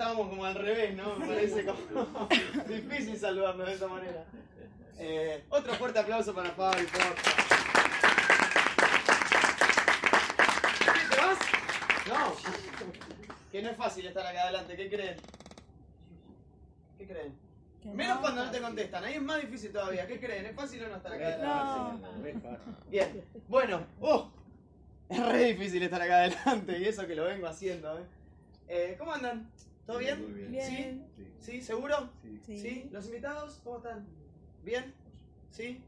estábamos como al revés, ¿no? Me parece como difícil saludarnos de esa manera. Eh, otro fuerte aplauso para Fabi, por favor. ¿Qué, ¿Te vas? No. Que no es fácil estar acá adelante, ¿qué creen? ¿Qué creen? Menos cuando no te contestan, ahí es más difícil todavía. ¿Qué creen? ¿Es fácil o no estar acá adelante? Bien, bueno, ¡oh! es re difícil estar acá adelante y eso que lo vengo haciendo. ¿eh? Eh, ¿Cómo andan? ¿Todo bien? Muy bien. Bien. ¿Sí? ¿Sí? ¿Seguro? Sí. Sí. ¿Los invitados? ¿Cómo están? ¿Bien? ¿Sí?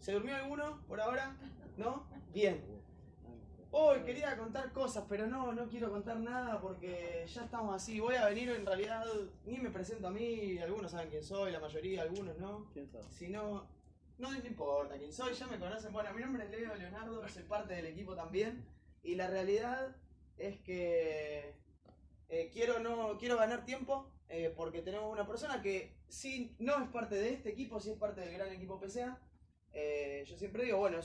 ¿Se durmió alguno por ahora? ¿No? Bien. Hoy quería contar cosas, pero no, no quiero contar nada porque ya estamos así. Voy a venir en realidad, ni me presento a mí, algunos saben quién soy, la mayoría, algunos no. ¿Quién sabe? Si no, no me importa quién soy, ya me conocen. Bueno, mi nombre es Leo Leonardo, soy parte del equipo también. Y la realidad es que eh, quiero, no, quiero ganar tiempo eh, porque tenemos una persona que sí no es parte de este equipo, sí es parte del gran equipo PCA. Eh, yo siempre digo, bueno,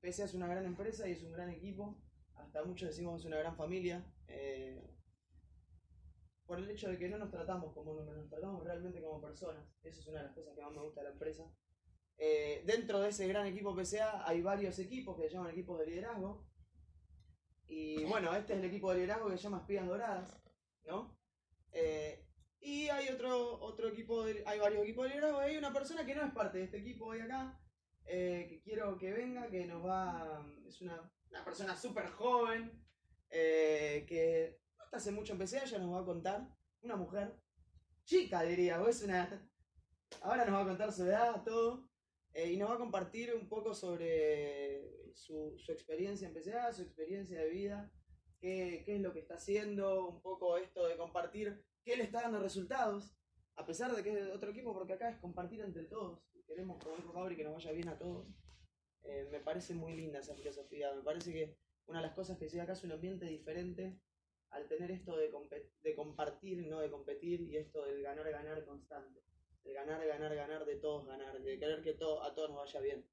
PCA es una gran empresa y es un gran equipo. Hasta muchos decimos es una gran familia. por el hecho de que no nos tratamos como números, nos tratamos realmente como personas. Eso es una de las cosas que más me gusta de la empresa. Dentro de ese gran equipo PCA hay varios equipos que se llaman equipos de liderazgo. Y bueno, este es el equipo de liderazgo que se llama Espías Doradas, ¿no? Eh, y hay otro, otro equipo, de- hay varios equipos de liderazgo. Hay una persona que no es parte de este equipo hoy acá, eh, que quiero que venga, que nos va. Es una, una persona súper joven, eh, que no está hace mucho en PCA, ella nos va a contar. Una mujer, chica diría, es una. Ahora nos va a contar su edad, todo. y nos va a compartir un poco sobre su, su experiencia en PCA, su experiencia de vida, qué, qué es lo que está haciendo, un poco esto de compartir qué le está dando resultados, a pesar de que es otro equipo, porque acá es compartir entre todos. Queremos, como dijo Fabri, que nos vaya bien a todos. Eh, me parece muy linda esa filosofía. Me parece que una de las cosas que sí acá es un ambiente diferente al tener esto de, de compartir, no de competir, y esto del ganar, ganar constante. De ganar, ganar, ganar, de todos ganar, de querer que todo, a todos nos vaya bien.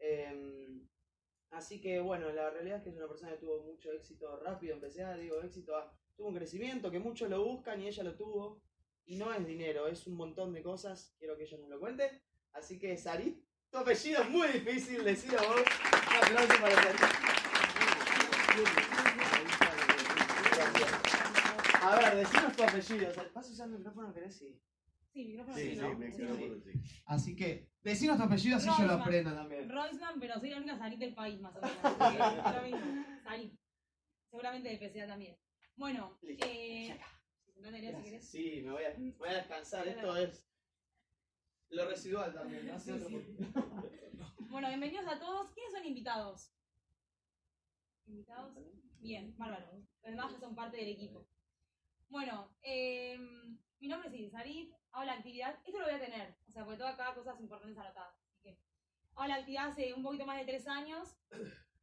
Em, así que bueno, la realidad es que es una persona que tuvo mucho éxito rápido, empecé a, digo, éxito, a- tuvo un crecimiento que muchos lo buscan y ella lo tuvo. Y no es dinero, es un montón de cosas, quiero que ella nos lo cuente. Así que Sarit, tu apellido es muy difícil, decido vos. Un aplauso para. Gracias. A ver, decinos tu apellido. ¿Vas a usar el micrófono, querés? Sí. Sí, micrófono Sí, sí, sí, ¿no? me Sí, quedo sí. Así que, decinos tu apellido así yo lo aprendo también. Roisman, pero soy la única Sarit del país, más o menos. lo mismo. Sarit. Seguramente de PCA también. Bueno, eh. Leo, si querés. Sí, me voy a, me voy a descansar. Esto es lo residual también. ¿no? Sí, sí. Bueno, bienvenidos a todos. ¿Quiénes son invitados? ¿Invitados? Bien, bárbaro. Los demás ya son parte del equipo. Bueno, eh, mi nombre es Iris Sarit, hago la actividad. Esto lo voy a tener, o sea, porque tengo acá cosas importantes anotadas. Así que hago la actividad hace un poquito más de tres años.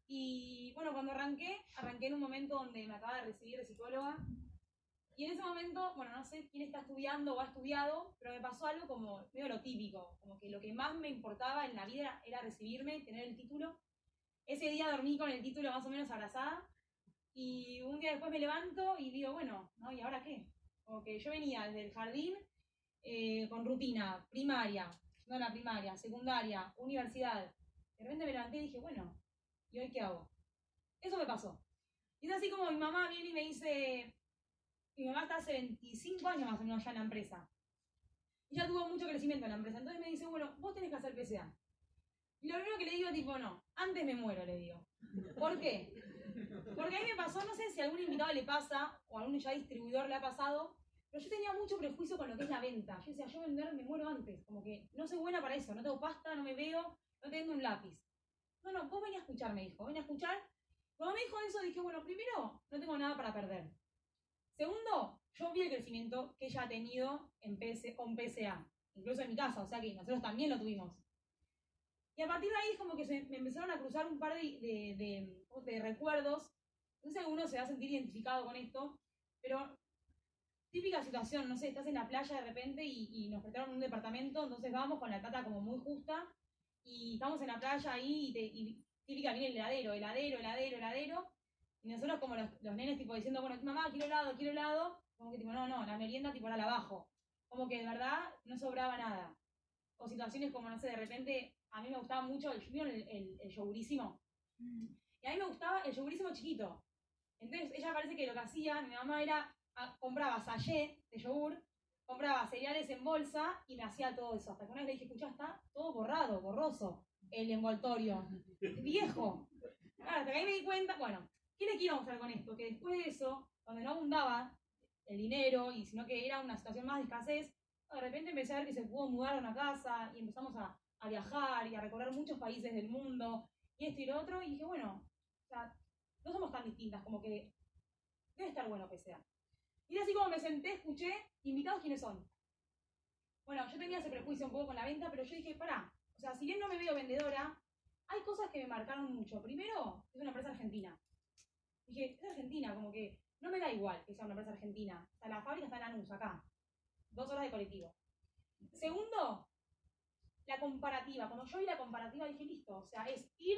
Y bueno, cuando arranqué, arranqué en un momento donde me acaba de recibir de psicóloga. Y en ese momento, bueno, no sé quién está estudiando o ha estudiado, pero me pasó algo como medio lo típico, como que lo que más me importaba en la vida era recibirme, tener el título. Ese día dormí con el título más o menos abrazada y un día después me levanto y digo, bueno, ¿no? ¿y ahora qué? Como que yo venía desde el jardín eh, con rutina, primaria, no la primaria, secundaria, universidad. De repente me levanté y dije, bueno, ¿y hoy qué hago? Eso me pasó. Y es así como mi mamá viene y me dice, mi mamá está hace 25 años más o menos ya en la empresa. Y ya tuvo mucho crecimiento en la empresa. Entonces me dice, bueno, vos tenés que hacer PCA. Y lo primero que le digo, tipo, no, antes me muero, le digo. ¿Por qué? Porque a mí me pasó, no sé si a algún invitado le pasa, o a algún ya distribuidor le ha pasado, pero yo tenía mucho prejuicio con lo que es la venta. Yo decía, yo vender me muero antes. Como que no soy buena para eso, no tengo pasta, no me veo, no tengo un lápiz. No, no, vos venía a escuchar, me dijo, ven a escuchar. Cuando me dijo eso, dije, bueno, primero, no tengo nada para perder. Segundo, yo vi el crecimiento que ella ha tenido en PS, con PSA, incluso en mi casa, o sea que nosotros también lo tuvimos. Y a partir de ahí es como que se me empezaron a cruzar un par de, de, recuerdos. No sé alguno se va a sentir identificado con esto, pero típica situación, no sé, estás en la playa de repente y, y nos prestaron un departamento, entonces vamos con la plata como muy justa y estamos en la playa ahí y, te, y típica viene el heladero, heladero, heladero, heladero, y nosotros como los, los nenes tipo diciendo, bueno, mamá, quiero helado, quiero helado, como que tipo, no, no, la merienda tipo era la abajo, como que de verdad no sobraba nada. O situaciones como, no sé, de repente, a mí me gustaba mucho el, ¿vieron el, el, el yogurísimo? Y a mí me gustaba el yogurísimo chiquito. Entonces ella parece que lo que hacía, mi mamá era, ah, compraba sachet de yogur, compraba cereales en bolsa y me hacía todo eso. Hasta que una vez le dije, escucha, está todo borrado, borroso, el envoltorio. Viejo. Claro, hasta que ahí me di cuenta, bueno, ¿qué le quiero mostrar con esto? Que después de eso, donde no abundaba el dinero y sino que era una situación más de escasez, de repente empecé a ver que se pudo mudar a una casa y empezamos a, a viajar y a recorrer muchos países del mundo y esto y lo otro, y dije, bueno, no somos tan distintas, como que debe estar bueno que sea. Y así como me senté, escuché, invitados quiénes son. Bueno, yo tenía ese prejuicio un poco con la venta, pero yo dije, pará, o sea, si bien no me veo vendedora, hay cosas que me marcaron mucho. Primero, es una empresa argentina. Dije, es argentina, como que no me da igual que sea una empresa argentina. O sea, la fábrica está en Lanús, acá. Dos horas de colectivo. Segundo, la comparativa. Cuando yo vi la comparativa dije, listo, o sea, es ir,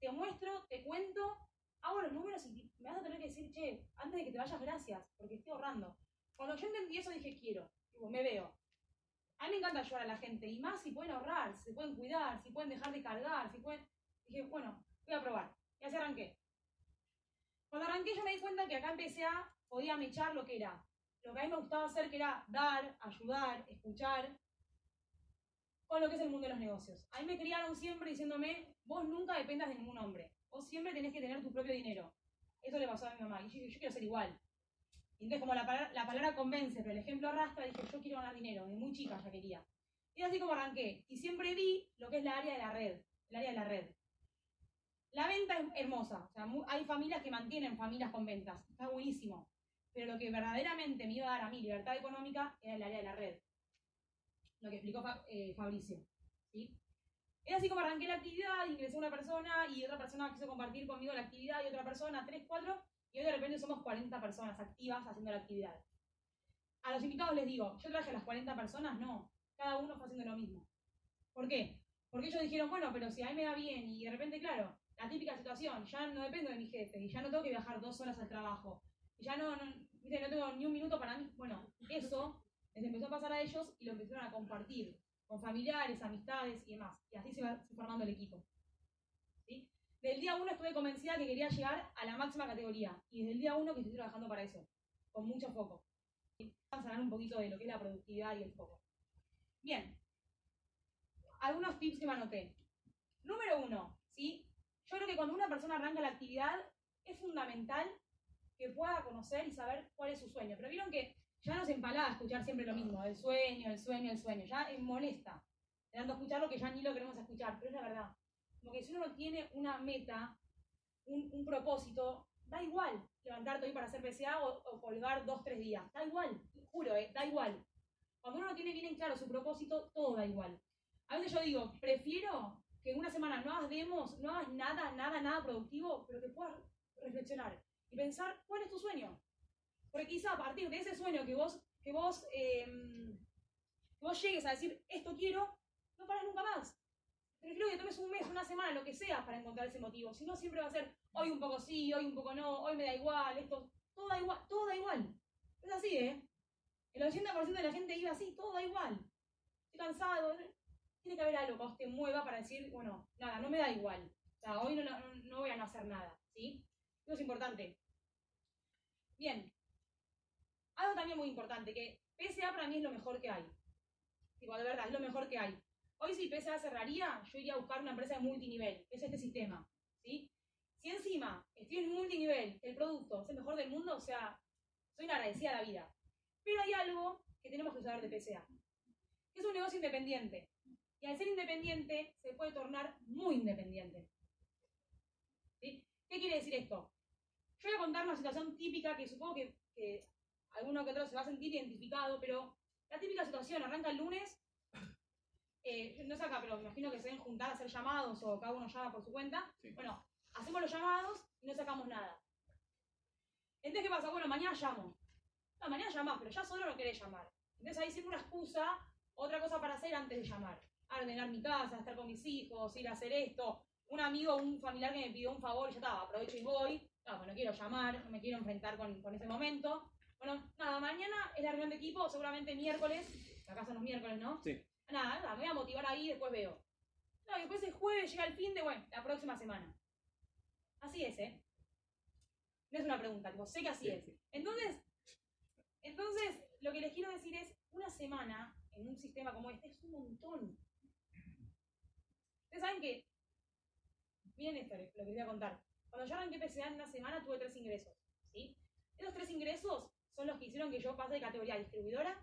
te muestro, te cuento, hago los números y me vas a tener que decir, che, antes de que te vayas, gracias, porque estoy ahorrando. Cuando yo entendí eso dije, quiero, me veo. A mí me encanta ayudar a la gente, y más si pueden ahorrar, si pueden cuidar, si pueden dejar de cargar, si pueden... Dije, bueno, voy a probar. Y así arranqué. Cuando arranqué yo me di cuenta que acá empecé a, podía mechar lo que era. Lo que a mí me gustaba hacer, que era dar, ayudar, escuchar, con lo que es el mundo de los negocios. A mí me criaron siempre diciéndome, vos nunca dependas de ningún hombre. Vos siempre tenés que tener tu propio dinero. Eso le pasó a mi mamá. Y yo dije, yo quiero ser igual. Y entonces, como la palabra, la palabra convence, pero el ejemplo arrastra, dije, yo quiero ganar dinero. De muy chica ya quería. Y así como arranqué. Y siempre vi lo que es la área de la red. El área de la red. La venta es hermosa. O sea, hay familias que mantienen familias con ventas. Está buenísimo. Pero lo que verdaderamente me iba a dar a mí libertad económica era el área de la red. Lo que explicó eh, Fabricio. ¿sí? Es así como arranqué la actividad, ingresó una persona y otra persona quiso compartir conmigo la actividad y otra persona, tres, cuatro, y hoy de repente somos 40 personas activas haciendo la actividad. A los invitados les digo, ¿yo traje a las 40 personas? No, cada uno fue haciendo lo mismo. ¿Por qué? Porque ellos dijeron, bueno, pero si a mí me va bien y de repente, claro, la típica situación, ya no dependo de mi jefe y ya no tengo que viajar dos horas al trabajo, y ya no, no, no tengo ni un minuto para mí. Bueno, eso les empezó a pasar a ellos y lo empezaron a compartir con familiares, amistades y demás. Y así se va armando el equipo. ¿sí? Del día uno estuve convencida que quería llegar a la máxima categoría. Y desde el día uno que estoy trabajando para eso, con mucho foco. Vamos a hablar un poquito de lo que es la productividad y el foco. Bien. Algunos tips que me anoté. Número uno, ¿sí? Yo creo que cuando una persona arranca la actividad, es fundamental que pueda conocer y saber cuál es su sueño. Pero vieron que ya nos empalaba escuchar siempre lo mismo, el sueño, el sueño, el sueño. Ya es molesta. De tanto escuchar lo que ya ni lo queremos escuchar, pero es la verdad. Como que si uno no tiene una meta, un, un propósito, da igual levantarte hoy para hacer PCA o, o colgar dos, tres días. Da igual, juro, eh, da igual. Cuando uno no tiene bien en claro su propósito, todo da igual. A veces yo digo, prefiero que en una semana no hagas demos, no hagas nada, nada, nada productivo, pero que puedas reflexionar y pensar cuál es tu sueño. Porque quizá a partir de ese sueño que vos, que vos, eh, que vos llegues a decir, esto quiero, no paras nunca más. Prefiero que tomes un mes, una semana, lo que sea, para encontrar ese motivo. Si no, siempre va a ser, hoy un poco sí, hoy un poco no, hoy me da igual, esto, todo da igual, todo da igual. Es así, ¿eh? El 80% de la gente iba así, todo da igual. Estoy cansado. Tiene que haber algo que vos te mueva para decir, bueno, nada, no me da igual. O sea, hoy no, no, no voy a no hacer nada, ¿sí? Eso es importante. Bien. Algo también muy importante, que PSA para mí es lo mejor que hay. Digo, de verdad, es lo mejor que hay. Hoy si PSA cerraría, yo iría a buscar una empresa de multinivel, que es este sistema, ¿sí? Si encima estoy en multinivel, el producto es el mejor del mundo, o sea, soy una agradecida a la vida. Pero hay algo que tenemos que saber de PSA. Es un negocio independiente. Y al ser independiente, se puede tornar muy independiente. ¿Sí? ¿Qué quiere decir esto? Yo voy a contar una situación típica que supongo que alguno que otro se va a sentir identificado, pero la típica situación, arranca el lunes, eh, no sé acá, pero me imagino que se deben juntar a hacer llamados o cada uno llama por su cuenta. Sí. Bueno, hacemos los llamados y no sacamos nada. Entonces, ¿qué pasa? Bueno, mañana llamo. No, mañana llamás, pero ya solo no querés llamar. Entonces ahí siempre una excusa, otra cosa para hacer antes de llamar. Ordenar mi casa, estar con mis hijos, ir a hacer esto. Un amigo, un familiar que me pidió un favor y ya estaba, aprovecho y voy. No, pues no quiero llamar, no me quiero enfrentar con, con ese momento. Bueno, nada, mañana es la reunión de equipo, seguramente miércoles. Acá son los miércoles, ¿no? Sí. Nada, nada, me voy a motivar ahí y después veo. No, y después el jueves llega el fin de, bueno, la próxima semana. Así es, ¿eh? No es una pregunta, tipo, sé que así Sí, es. Entonces, entonces, lo que les quiero decir es, una semana en un sistema como este es un montón. Ustedes saben que, miren esto, lo que les voy a contar. Cuando yo arranqué PCA en una semana tuve tres ingresos, ¿sí? Esos tres ingresos son los que hicieron que yo pase de categoría distribuidora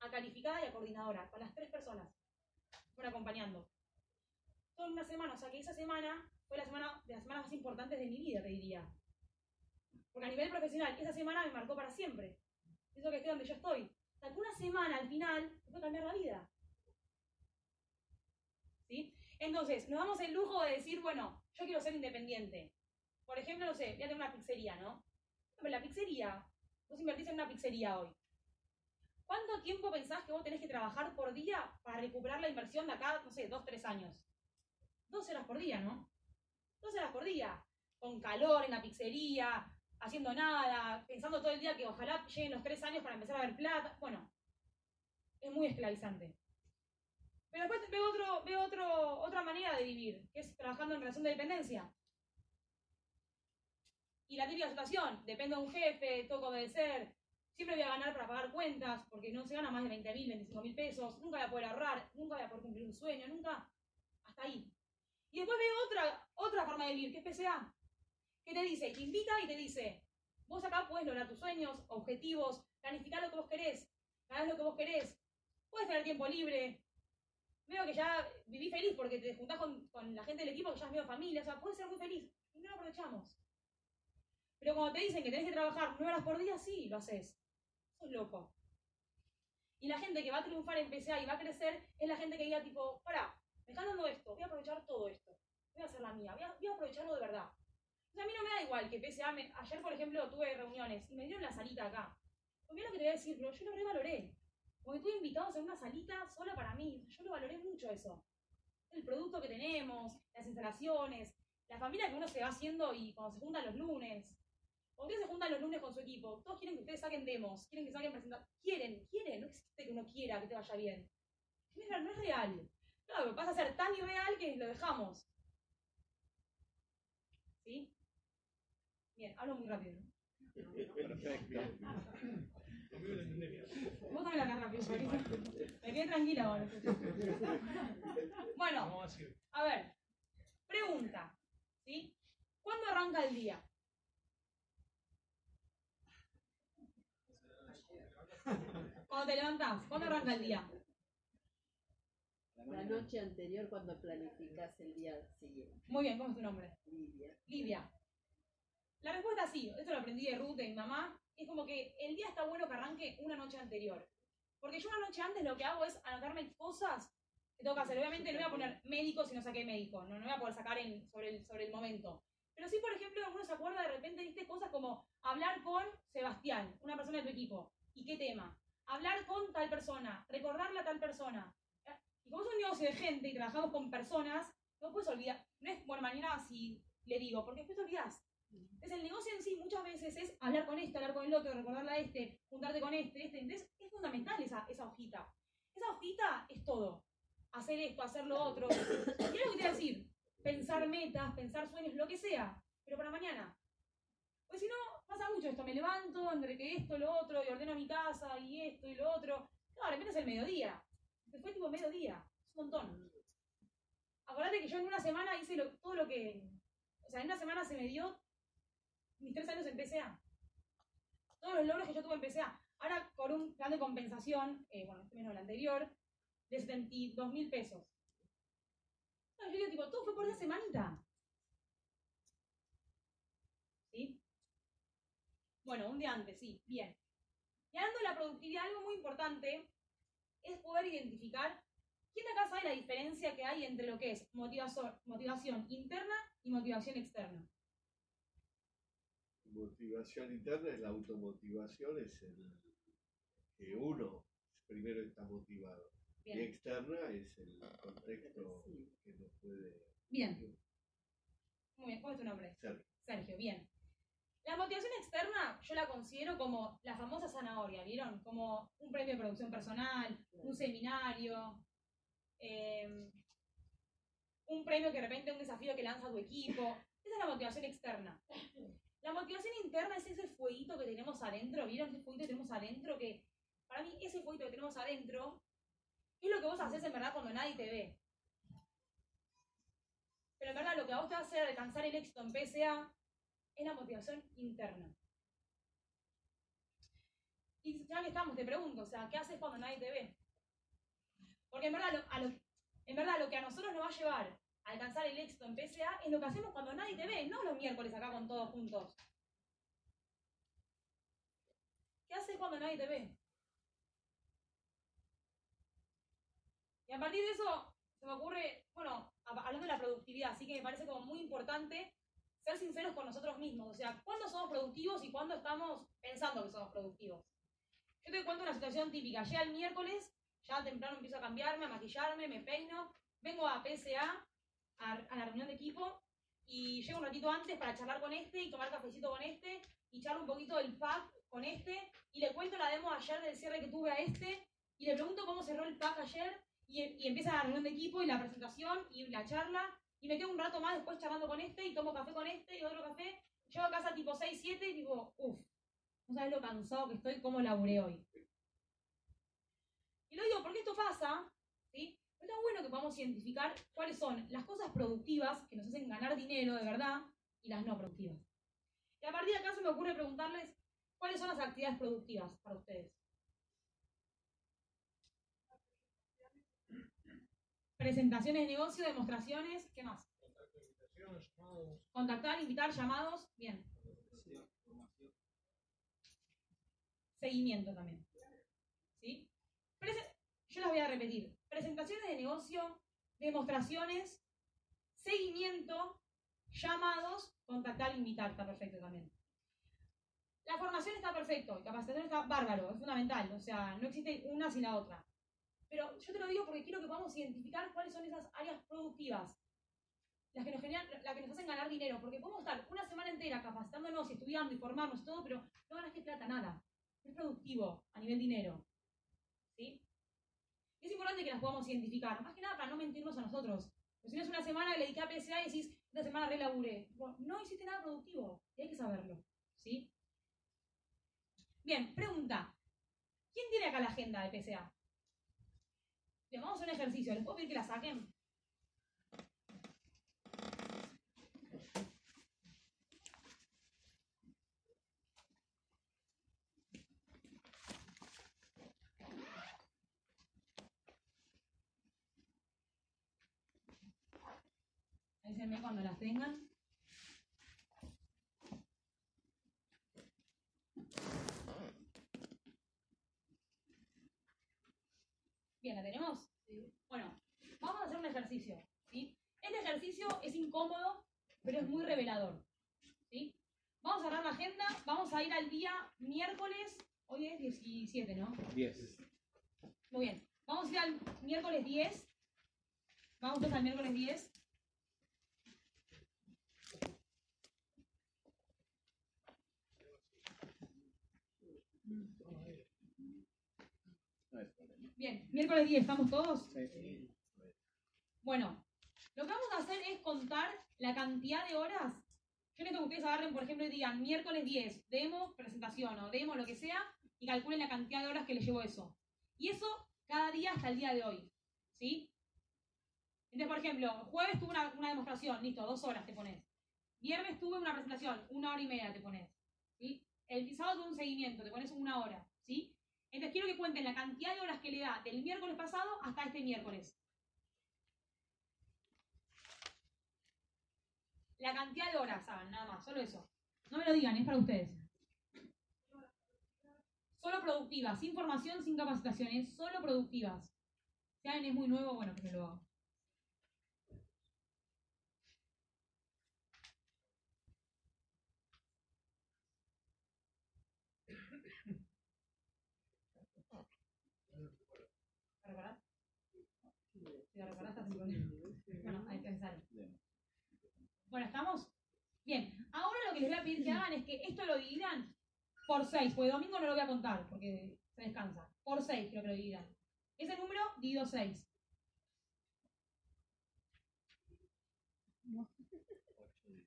a calificada y a coordinadora, con las tres personas. Fueron acompañando. Todo en una semana, o sea que esa semana fue la semana de las semanas más importantes de mi vida, te diría. Porque a nivel profesional, esa semana me marcó para siempre. Eso que estoy donde yo estoy. O sea, que una semana al final me puede cambiar la vida. ¿Sí? Entonces, nos damos el lujo de decir, bueno, yo quiero ser independiente. Por ejemplo, no sé, voy a tener una pizzería, ¿no? Pero la pizzería, vos invertís en una pizzería hoy. ¿Cuánto tiempo pensás que vos tenés que trabajar por día para recuperar la inversión de acá, no sé, dos, tres años? Dos horas por día, ¿no? Dos horas por día. Con calor en la pizzería, haciendo nada, pensando todo el día que ojalá lleguen los tres años para empezar a ver plata. Bueno, es muy esclavizante. Pero después veo, otro, veo otro, otra manera de vivir, que es trabajando en relación de dependencia. Y la típica situación, dependo de un jefe, que obedecer, siempre voy a ganar para pagar cuentas, porque no se gana más de 20 mil, 25 mil pesos, nunca voy a poder ahorrar, nunca voy a poder cumplir un sueño, nunca, hasta ahí. Y después veo otra, otra forma de vivir, que es PCA, que te dice, te invita y te dice, vos acá puedes lograr tus sueños, objetivos, planificar lo que vos querés, ganar lo que vos querés, puedes tener tiempo libre, veo que ya viví feliz porque te juntás con, con la gente del equipo que ya es medio familia, o sea, puedes ser muy feliz, y no lo aprovechamos. Pero cuando te dicen que tenés que trabajar nueve horas por día, sí, lo haces. Sos loco. Y la gente que va a triunfar en PCA y va a crecer es la gente que diga tipo, pará, me están dando esto, voy a aprovechar todo esto. Voy a hacer la mía, voy a, voy a aprovecharlo de verdad. O sea, a mí no me da igual que PCA, me- ayer por ejemplo tuve reuniones y me dieron la salita acá. Porque es lo que te voy a decir, yo lo revaloré. Porque tuve invitados en una salita sola para mí. Yo lo valoré mucho eso. El producto que tenemos, las instalaciones, la familia que uno se va haciendo y cuando se juntan los lunes. Cuando ustedes se juntan los lunes con su equipo, todos quieren que ustedes saquen demos, quieren que saquen presentaciones. Quieren, quieren, no existe que uno quiera que te vaya bien. No es, no es real. Claro, pasa a ser tan irreal que lo dejamos. ¿Sí? Bien, hablo muy rápido. ¿no? Perfecto. Vos también la agarrás rápido, Marisa. Me quedé tranquila ahora. Bueno, a ver. Pregunta. ¿Sí? ¿Cuándo arranca el día? Cuando te levantás, ¿cuándo arranca el día? La noche anterior cuando planificas el día siguiente. Muy bien, ¿cómo es tu nombre? Lidia. Lidia. La respuesta es sí, esto lo aprendí de Ruth, de mi mamá. Es como que el día está bueno que arranque una noche anterior. Porque yo una noche antes lo que hago es anotarme cosas que tengo que hacer. Obviamente no voy a poner médico si no saqué médico, no, no voy a poder sacar en- sobre, el, sobre el momento. Pero sí, por ejemplo, uno se acuerda de repente, viste, cosas como hablar con Sebastián, una persona de tu equipo. ¿Y qué tema? Hablar con tal persona, recordarle a tal persona. Y como es un negocio de gente y trabajamos con personas, no puedes olvidar. No es, bueno, mañana si le digo, porque después te olvidás. Entonces el negocio en sí muchas veces es hablar con este, hablar con el otro, recordarle a este, juntarte con este, este. Entonces es fundamental esa, esa hojita. Esa hojita es todo. Hacer esto, hacer lo otro. Y es lo que te voy a decir. Pensar metas, pensar sueños, lo que sea. Pero para mañana. Pues si no, pasa mucho esto. Me levanto, entre que esto, lo otro, y ordeno mi casa, y esto, y lo otro. No, de repente es el mediodía. Fue tipo mediodía. Es un montón. Acordate que yo en una semana hice todo lo que... O sea, en una semana se me dio mis tres años en PCA. Todos los logros que yo tuve en PCA. Ahora con un plan de compensación, eh, bueno, este menos el anterior, de 72 mil pesos. No, yo digo, tipo, todo fue por una semanita. ¿Sí? Bueno, un día antes, sí, bien. algo muy importante es poder identificar quién de acá sabe la diferencia que hay entre lo que es motivación, motivación interna y motivación externa. Motivación interna es la automotivación, es el que uno primero está motivado. Y Bien. externa es el contexto que nos puede Bien. Muy bien. ¿Cuál es tu nombre? ser. Sergio, bien. La motivación externa yo la considero como la famosa zanahoria, ¿vieron? Como un premio de producción personal, un seminario, eh, un premio que de repente un desafío que lanza tu equipo. Esa es la motivación externa. La motivación interna es ese fueguito que tenemos adentro, ¿vieron ese fueguito que tenemos adentro? Que para mí ese fueguito que tenemos adentro es lo que vos haces en verdad cuando nadie te ve. Pero en verdad lo que a vos te va a hacer alcanzar el éxito en PSA es la motivación interna. Y ya que estamos, te pregunto, o sea, ¿qué haces cuando nadie te ve? Porque en verdad, lo, en verdad lo que a nosotros nos va a llevar a alcanzar el éxito en PSA es lo que hacemos cuando nadie te ve, no los miércoles acá con todos juntos. ¿Qué haces cuando nadie te ve? Y a partir de eso se me ocurre, bueno, hab- hablando de la productividad, así que me parece como muy importante ser sinceros con nosotros mismos. O sea, ¿cuándo somos productivos y cuándo estamos pensando que somos productivos? Yo te cuento una situación típica. Llega el miércoles, ya temprano empiezo a cambiarme, a maquillarme, me peino, vengo a PSA, a, a la reunión de equipo, y llego un ratito antes para charlar con este y tomar cafecito con este, y charlo un poquito del pack con este, y le cuento la demo ayer del cierre que tuve a este, y le pregunto cómo cerró el pack ayer, y, y empieza la reunión de equipo y la presentación y la charla, y me quedo un rato más después charlando con este, y tomo café con este y otro café. Llego a casa tipo 6, 7 y digo, uff, no sabes lo cansado que estoy, cómo laburé hoy. Y lo digo porque esto pasa, ¿sí? Pero está bueno que podamos identificar cuáles son las cosas productivas que nos hacen ganar dinero de verdad y las no productivas. Y a partir de acá se me ocurre preguntarles cuáles son las actividades productivas para ustedes. Presentaciones de negocio, demostraciones, ¿qué más? Contactar, invitar, llamados, bien. Seguimiento también. ¿Sí? Yo las voy a repetir. Presentaciones de negocio, demostraciones, seguimiento, llamados, contactar, invitar, está perfecto también. La formación está perfecto, capacitación está bárbaro, es fundamental, o sea, no existe una sin la otra. Pero yo te lo digo porque quiero que podamos identificar cuáles son esas áreas productivas, las que nos generan, las que nos hacen ganar dinero, porque podemos estar una semana entera capacitándonos estudiando y formarnos y todo, pero no ganaste plata, nada. No es productivo a nivel dinero. ¿Sí? Es importante que las podamos identificar, más que nada para no mentirnos a nosotros. Porque si no es una semana que le dediqué a PSA y decís, esta semana relaburé. No hiciste nada productivo, y hay que saberlo. ¿Sí? Bien, pregunta. ¿Quién tiene acá la agenda de PSA? Bien, vamos a un ejercicio. ¿Les puedo pedir que la saquen? Avísenme cuando las tengan. Bien, ¿la tenemos? Bueno, vamos a hacer un ejercicio, ¿sí? Este ejercicio es incómodo, pero es muy revelador, ¿sí? Vamos a cerrar la agenda, vamos a ir al día miércoles, hoy es 17, ¿no? 10. Muy bien, vamos a ir al miércoles 10. Vamos todos al miércoles 10. Bien, miércoles 10, ¿estamos todos? Bueno, lo que vamos a hacer es contar la cantidad de horas. Yo necesito que ustedes agarren, por ejemplo, y digan miércoles 10, demo, presentación o demo, lo que sea, y calculen la cantidad de horas que les llevó eso. Y eso cada día hasta el día de hoy. ¿Sí? Entonces, por ejemplo, jueves tuve una, una demostración, listo, dos horas te pones. Viernes tuve una presentación, una hora y media te pones. ¿Sí? El sábado tuve un seguimiento, te pones una hora. ¿Sí? Entonces quiero que cuenten la cantidad de horas que le da del miércoles pasado hasta este miércoles. La cantidad de horas, saben, nada más, solo eso. No me lo digan, es para ustedes. Solo productivas, sin formación, sin capacitaciones, solo productivas. Si alguien es muy nuevo, bueno, que me lo haga. ¿Para reparar? Si la reparás, estás sin problema. Bueno, hay que pensar. Bueno, ¿estamos? Bien, ahora lo que les voy a pedir que hagan es que esto lo dividan por 6, porque domingo no lo voy a contar, porque se descansa. Por 6 creo que lo dividan. Ese número divido 6.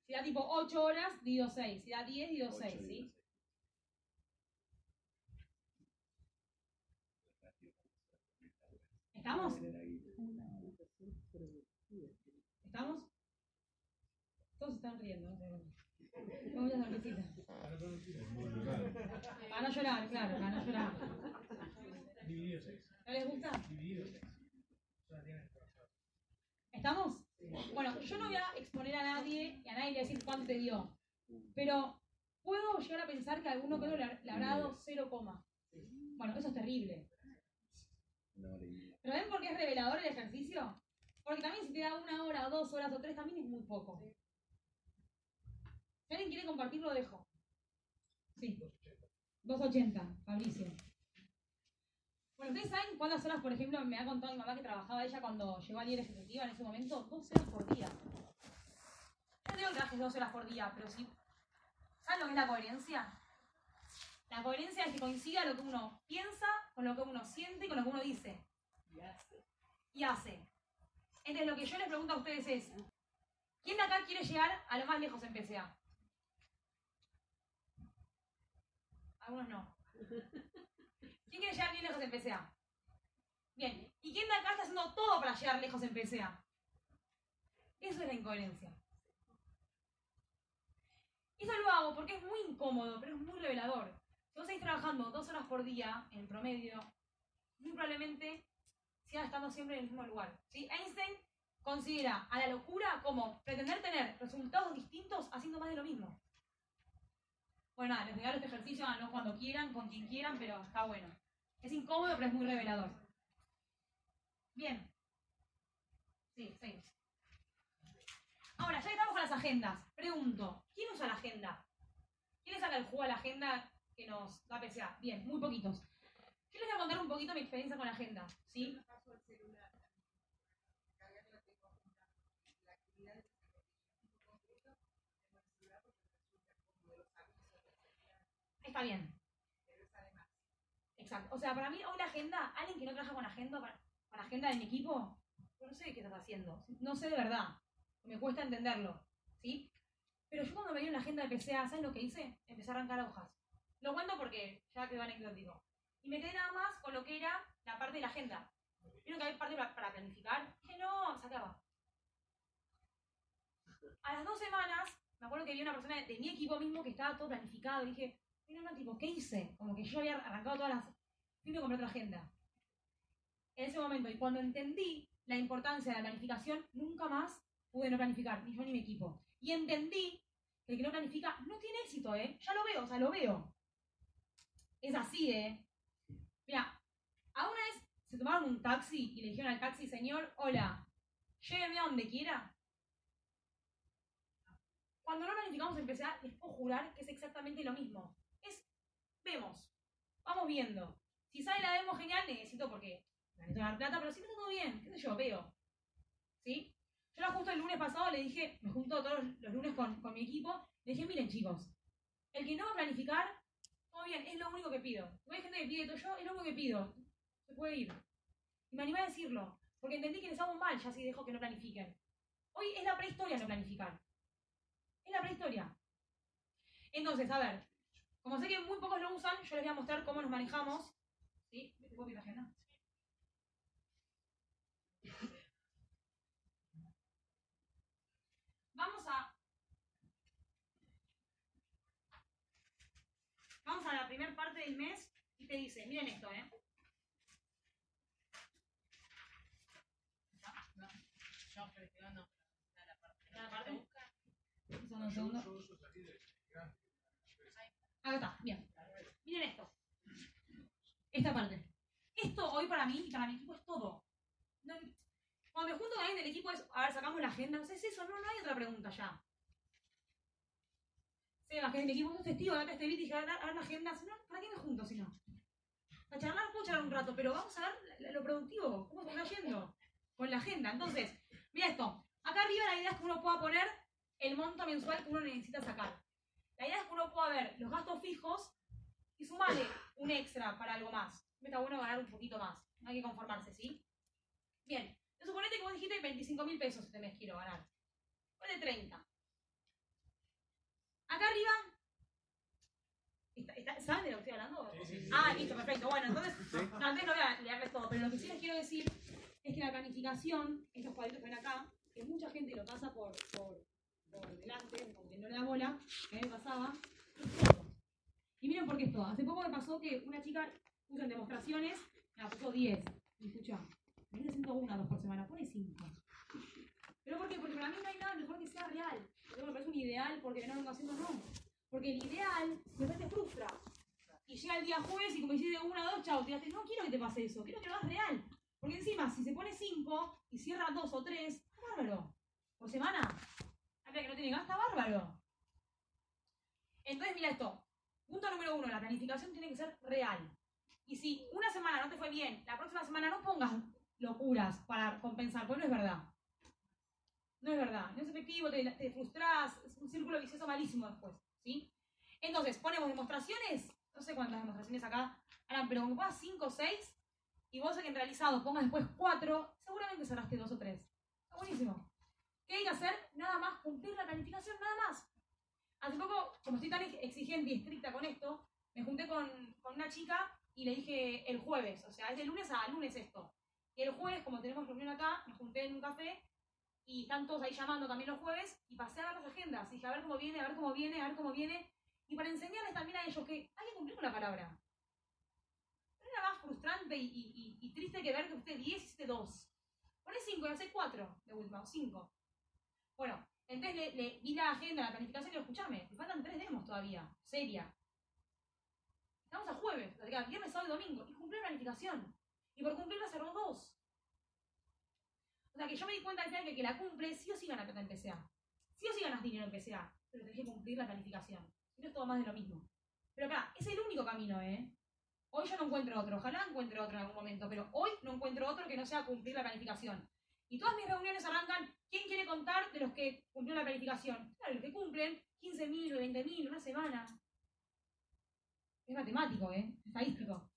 Si da tipo 8 horas, divido 6. Si da 10, divido 6, ¿sí? ¿Estamos? ¿Estamos? Todos están riendo. ¿no? Con muchas sonrisitas. Para no llorar, claro, para no llorar. Dividido 6. ¿No les gusta? Dividido 6. O sea, tiene ¿Estamos? Bueno, yo no voy a exponer a nadie y a nadie le voy a decir cuánto te dio. Pero puedo llegar a pensar que a alguno creo le, le habrá dado 0, coma. bueno, eso es terrible. ¿Pero ven por qué es revelador el ejercicio? Porque también si te da una hora, o dos horas o tres, también es muy poco. Si alguien quiere compartir, lo dejo. Sí. 280, Fabricio. Bueno, ¿ustedes saben cuántas horas, por ejemplo, me ha contado mi mamá que trabajaba ella cuando llegó a líder ejecutiva en ese momento? 12 horas por día. No digo que trabajes 12 horas por día, pero sí. ¿Saben lo que es la coherencia? La coherencia es que coincida lo que uno piensa con lo que uno siente y con lo que uno dice. Y hace. Entonces, lo que yo les pregunto a ustedes es: ¿quién de acá quiere llegar a lo más lejos en PCA? Algunos no. ¿Quién quiere llegar bien lejos en PCA? Bien. ¿Y quién de acá está haciendo todo para llegar lejos en PCA? Eso es la incoherencia. Eso lo hago porque es muy incómodo, pero es muy revelador. Si vos seguís trabajando dos horas por día, en promedio, muy probablemente sigas estando siempre en el mismo lugar. Einstein considera a la locura como pretender tener resultados distintos haciendo más de lo mismo. Bueno, nada, les regalo este ejercicio, háganlo cuando quieran, con quien quieran, pero está bueno. Es incómodo, pero es muy revelador. Bien. Sí, seguimos. Ahora, ya que estamos con las agendas, pregunto, ¿quién usa la agenda? ¿Quién le saca el jugo a la agenda que nos da PCA? Bien, muy poquitos. Yo les voy a contar un poquito mi experiencia con la agenda, ¿sí? Está bien. Exacto. O sea, para mí hoy la agenda, alguien que no trabaja con agenda, con agenda de mi equipo, yo no sé qué estás haciendo. No sé de verdad. Me cuesta entenderlo. ¿Sí? Pero yo cuando me dio una agenda de PCA, ¿sabes lo que hice? Empecé a arrancar hojas. Lo cuento porque ya quedó anecdótico. Y me quedé nada más con lo que era la parte de la agenda. Vieron que hay parte para planificar. Dije, no, se acaba. A las dos semanas, me acuerdo que vi una persona de mi equipo mismo que estaba todo planificado. Y dije, mira, no, tipo, ¿qué hice? Como que yo había arrancado todas las. Fui me compré otra agenda. En ese momento, y cuando entendí la importancia de la planificación, nunca más pude no planificar, ni yo ni mi equipo. Y entendí que el que no planifica no tiene éxito, ¿eh? Ya lo veo, o sea, lo veo. Es así, ¿eh? Mira, a una vez se tomaron un taxi y le dijeron al taxi, señor, hola, lléveme a donde quiera. Cuando no planificamos en PCA, les puedo jurar que es exactamente lo mismo. Es, vemos, vamos viendo. Si sale la demo genial, necesito porque necesito ganar plata, pero si no está todo bien, qué sé yo, veo. ¿Sí? Yo justo el lunes pasado le dije, me junto todos los lunes con, con mi equipo, le dije, miren chicos, el que no va a planificar, todo bien, es lo único que pido. Si hay gente que pide todo yo, es lo único que pido. Se puede ir. Y me animé a decirlo, porque entendí que les hago mal ya si dejo que no planifiquen. Hoy es la prehistoria no planificar. Es la prehistoria. Entonces, a ver, como sé que muy pocos lo usan, yo les voy a mostrar cómo nos manejamos. Vamos a. Vamos a la primera parte del mes y te dice, miren esto, ¿eh? ¿La parte? Son un segundo. Acá está, bien. Miren esto. esta parte. Esto hoy para mí y para mi equipo es todo. No- cuando me junto con alguien del equipo es, a ver, sacamos la agenda, no sé, es eso, no, no hay otra pregunta ya. Sebas, que es mi equipo es un festivo, date este beat y dije, a ver, la agenda, si no, ¿para qué me junto si no? Para charlar, puedo charlar un rato, pero vamos a ver la- lo productivo, cómo se está yendo con la agenda. Entonces, mira esto, acá arriba la idea es que uno pueda poner el monto mensual que uno necesita sacar. La idea es que uno pueda ver los gastos fijos y sumarle un extra para algo más. Me está bueno ganar un poquito más. No hay que conformarse, ¿sí? Bien. Entonces, suponete que vos dijiste 25 mil pesos este mes quiero ganar. Ponle 30. Acá arriba. está- está- ¿Saben de lo que estoy hablando? Sí, sí, sí. Ah, listo, perfecto. Bueno, entonces, no, entonces no voy a leerles todo, pero lo que sí les quiero decir es que la planificación, estos cuadritos que ven acá, que mucha gente lo pasa por, por, por delante, porque no le da bola, que a mí me pasaba. Y miren por qué es todo. Hace poco me pasó que una chica puso en demostraciones, me la puso 10. Y escucha, me dice 101 dos por semana, pone 5. ¿Pero por qué? Porque para mí no hay nada mejor que sea real. Porque me parece un ideal, porque no lo haciendo, no. Porque el ideal después te frustra. Y llega el día jueves y como hiciste una, dos, chao, tiraste. No quiero que te pase eso, quiero que lo hagas real. Porque encima, si se pone 5 y cierra dos o tres, está bárbaro. Por semana. Habla que no tiene gasta, bárbaro. Entonces, mira esto. Punto número uno, la planificación tiene que ser real. Y si una semana no te fue bien, la próxima semana no pongas locuras para compensar, porque no es verdad. No es verdad. No es efectivo, te, te frustrás, es un círculo vicioso malísimo después. ¿Sí? Entonces, ponemos demostraciones, no sé cuántas demostraciones acá harán, pero como pongas 5 o 6, y vos en realizado pongas después 4, seguramente cerraste 2 o 3. Está buenísimo. ¿Qué hay que hacer? Nada más cumplir la planificación, nada más. Hace poco, como estoy tan exigente y estricta con esto, me junté con, con una chica y le dije el jueves, o sea, es de lunes a lunes esto. Y el jueves, como tenemos reunión acá, me junté en un café y están todos ahí llamando también los jueves y pasé a ver las agendas. Y dije, a ver cómo viene, a ver cómo viene, a ver cómo viene. Y para enseñarles también a ellos que hay que cumplir con la palabra. Nada más frustrante y, triste que ver que usted 10 y hiciste 2. Poné 5 y hace 4 de última, o 5. Bueno, entonces le, le di la agenda, la planificación y digo, escuchame, me faltan 3 demos todavía, seria. Estamos a jueves, o sea, viernes, sábado y domingo, y cumplí la planificación. Y por cumplirla cerró 2. O sea que yo me di cuenta al que que la cumple sí o sí gana plata en PCA. Sí o sí ganas dinero en PCA, pero tenés que cumplir la planificación. Si no es todo más de lo mismo. Pero acá, es el único camino, ¿eh? Hoy yo no encuentro otro, ojalá encuentre otro en algún momento, pero hoy no encuentro otro que no sea cumplir la planificación. Y todas mis reuniones arrancan, ¿quién quiere contar de los que cumplió la planificación? Claro, los que cumplen 15.000, 20.000, una semana. Es matemático, ¿eh? Estadístico.